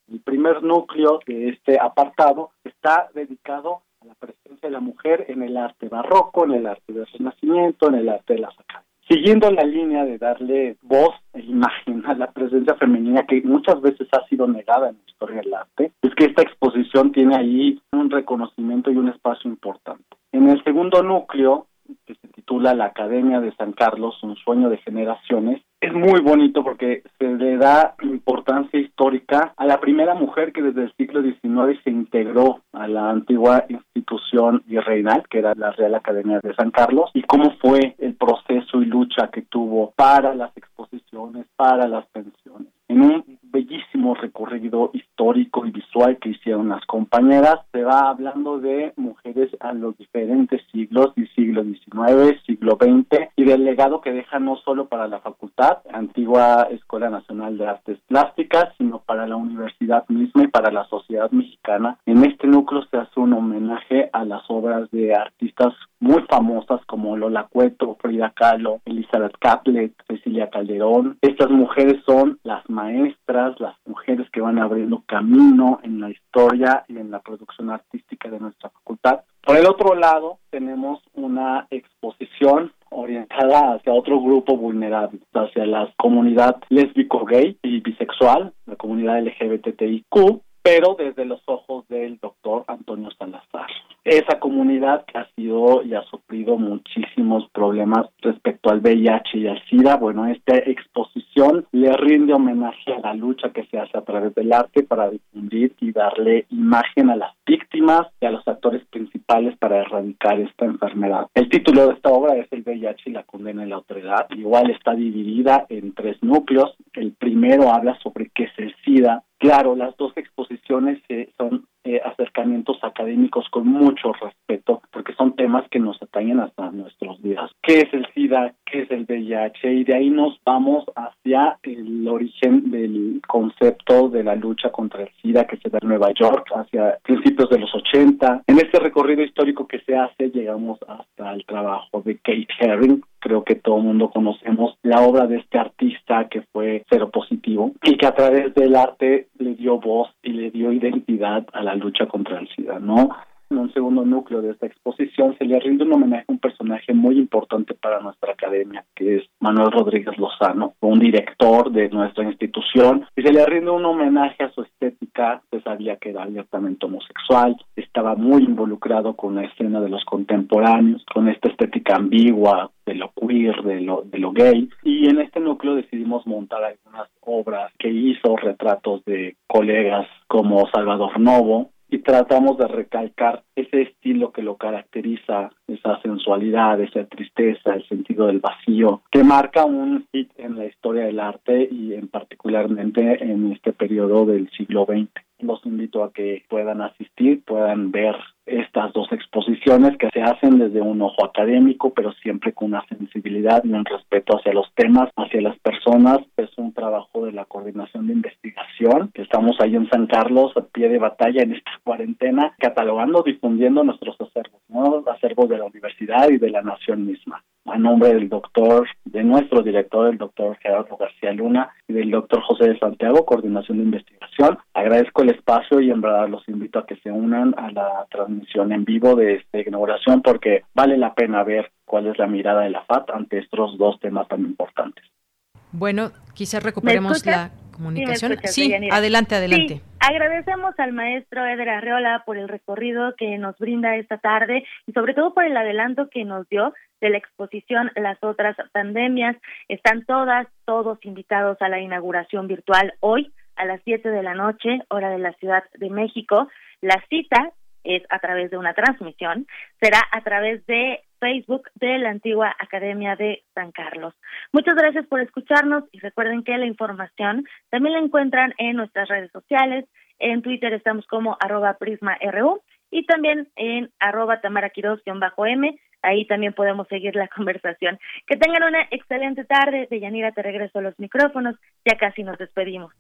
El primer núcleo de este apartado está dedicado a la presencia de la mujer en el arte barroco, en el arte del Renacimiento, en el arte de las academias siguiendo la línea de darle voz e imagen a la presencia femenina que muchas veces ha sido negada en la historia del arte, es que esta exposición tiene ahí un reconocimiento y un espacio importante. En el segundo núcleo, que se titula La Academia de San Carlos, un sueño de generaciones, es muy bonito porque se le da importancia histórica a la primera mujer que desde el siglo XIX se integró a la antigua institución virreinal, que era la Real Academia de San Carlos, y cómo fue el proceso y lucha que tuvo para las exposiciones, para las pensiones. En un bellísimo recorrido histórico y visual que hicieron las compañeras, se va hablando de mujeres a los diferentes siglos, y siglo XIX, siglo XX, y del legado que deja no solo para la facultad, antigua Escuela Nacional de Artes Plásticas, sino para la universidad misma y para la sociedad mexicana. En este núcleo se hace un homenaje a las obras de artistas muy famosas como Lola Cueto, Frida Kahlo, Elizabeth Caplet, Cecilia Calderón. Estas mujeres son las maestras, las mujeres que van abriendo camino en la historia y en la producción artística de nuestra facultad. Por el otro lado, tenemos una exposición orientada hacia otro grupo vulnerable, hacia la comunidad lésbico-gay y bisexual, la comunidad LGBTIQ, pero desde los ojos del doctor Antonio Salazar. Esa comunidad que ha sido y ha sufrido muchísimos problemas respecto al VIH y al SIDA, bueno, esta exposición le rinde homenaje a la lucha que se hace a través del arte para difundir y darle imagen a las víctimas y a los actores principales para erradicar esta enfermedad. El título de esta obra es El VIH y la condena y la autoridad. Igual está dividida en tres núcleos. El primero habla sobre qué es el SIDA, Claro, las dos exposiciones eh, son eh, acercamientos académicos con mucho respeto, porque son temas que nos atañen hasta nuestros días. ¿Qué es el SIDA? ¿Qué es el VIH? Y de ahí nos vamos hacia el origen del concepto de la lucha contra el SIDA que se da en Nueva York hacia principios de los 80. En este recorrido histórico que se hace llegamos hasta el trabajo de Kate Herring, creo que todo el mundo conocemos la obra de este artista que fue cero positivo y que a través del arte le dio voz y le dio identidad a la lucha contra el SIDA, ¿no? En un segundo núcleo de esta exposición se le rinde un homenaje a un personaje muy importante para nuestra academia, que es Manuel Rodríguez Lozano, un director de nuestra institución, y se le rinde un homenaje a su estética, se sabía que era abiertamente homosexual, estaba muy involucrado con la escena de los contemporáneos, con esta estética ambigua de lo queer, de lo, de lo gay, y en este núcleo decidimos montar algunas obras que hizo, retratos de colegas como Salvador Novo, y tratamos de recalcar ese estilo que lo caracteriza, esa sensualidad, esa tristeza, el sentido del vacío, que marca un hit en la historia del arte y en particularmente en este periodo del siglo XX. Los invito a que puedan asistir, puedan ver estas dos exposiciones que se hacen desde un ojo académico, pero siempre con una sensibilidad y un respeto hacia los temas, hacia las personas. Es un trabajo de la coordinación de investigación, que estamos ahí en San Carlos, a pie de batalla en esta cuarentena, catalogando, difundiendo nuestros acervos, ¿no? acervos de la universidad y de la nación misma. A nombre del doctor, de nuestro director, el doctor Gerardo García Luna, y del doctor José de Santiago, coordinación de investigación, agradezco el espacio y en verdad los invito a que se unan a la transmisión en vivo de esta inauguración porque vale la pena ver cuál es la mirada de la FAT ante estos dos temas tan importantes. Bueno, quizás recuperemos la comunicación. Sí, adelante, adelante. agradecemos al maestro Eder Arreola por el recorrido que nos brinda esta tarde y sobre todo por el adelanto que nos dio de la exposición Las otras pandemias. Están todas, todos invitados a la inauguración virtual hoy a las 7 de la noche, hora de la Ciudad de México. La cita es a través de una transmisión, será a través de Facebook de la antigua Academia de San Carlos. Muchas gracias por escucharnos y recuerden que la información también la encuentran en nuestras redes sociales. En Twitter estamos como arroba prisma.ru y también en arroba tamaraquiros-m. Ahí también podemos seguir la conversación. Que tengan una excelente tarde. De Yanira te regreso a los micrófonos. Ya casi nos despedimos.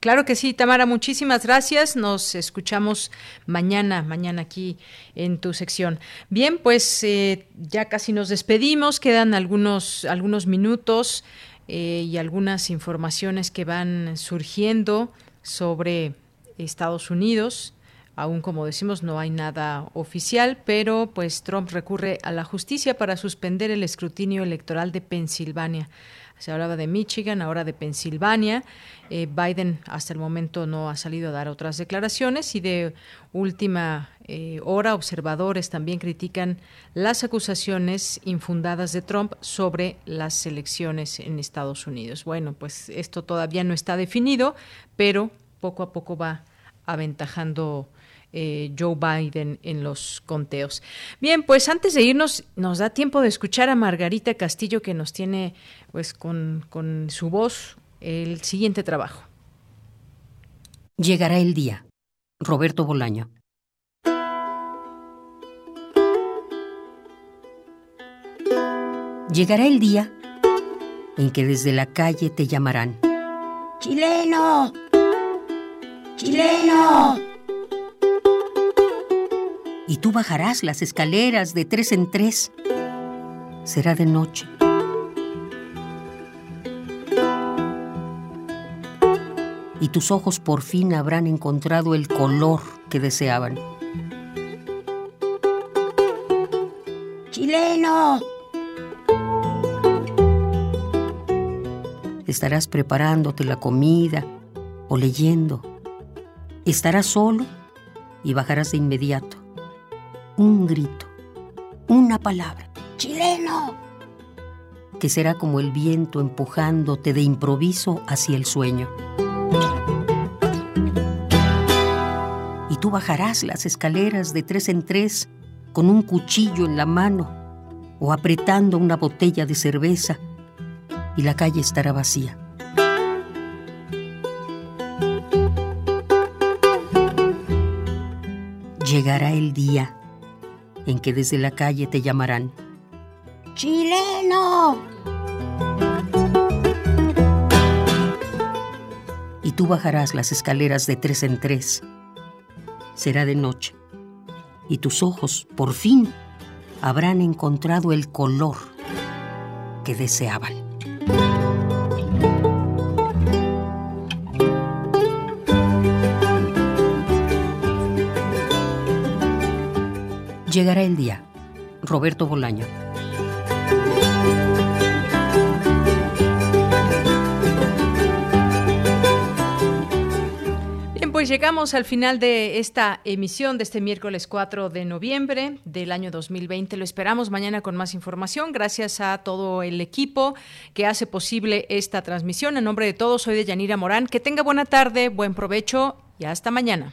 Claro que sí, Tamara, muchísimas gracias. Nos escuchamos mañana, mañana aquí en tu sección. Bien, pues eh, ya casi nos despedimos, quedan algunos, algunos minutos eh, y algunas informaciones que van surgiendo sobre Estados Unidos. Aún como decimos, no hay nada oficial, pero pues Trump recurre a la justicia para suspender el escrutinio electoral de Pensilvania. Se hablaba de Michigan, ahora de Pensilvania. Eh, Biden hasta el momento no ha salido a dar otras declaraciones y de última eh, hora observadores también critican las acusaciones infundadas de Trump sobre las elecciones en Estados Unidos. Bueno, pues esto todavía no está definido, pero poco a poco va aventajando eh, Joe Biden en los conteos. Bien, pues antes de irnos, nos da tiempo de escuchar a Margarita Castillo que nos tiene pues con, con su voz el siguiente trabajo. Llegará el día. Roberto Bolaño. Llegará el día en que desde la calle te llamarán. ¡Chileno! ¡Chileno! Y tú bajarás las escaleras de tres en tres. Será de noche. Y tus ojos por fin habrán encontrado el color que deseaban. ¡Chileno! Estarás preparándote la comida o leyendo. Estarás solo y bajarás de inmediato un grito, una palabra, chileno, que será como el viento empujándote de improviso hacia el sueño. Y tú bajarás las escaleras de tres en tres con un cuchillo en la mano o apretando una botella de cerveza y la calle estará vacía. Llegará el día en que desde la calle te llamarán. ¡Chileno! Y tú bajarás las escaleras de tres en tres. Será de noche. Y tus ojos, por fin, habrán encontrado el color que deseaban. Llegará el día. Roberto Bolaño. Bien, pues llegamos al final de esta emisión de este miércoles 4 de noviembre del año 2020. Lo esperamos mañana con más información. Gracias a todo el equipo que hace posible esta transmisión. En nombre de todos, soy de Yanira Morán. Que tenga buena tarde, buen provecho y hasta mañana.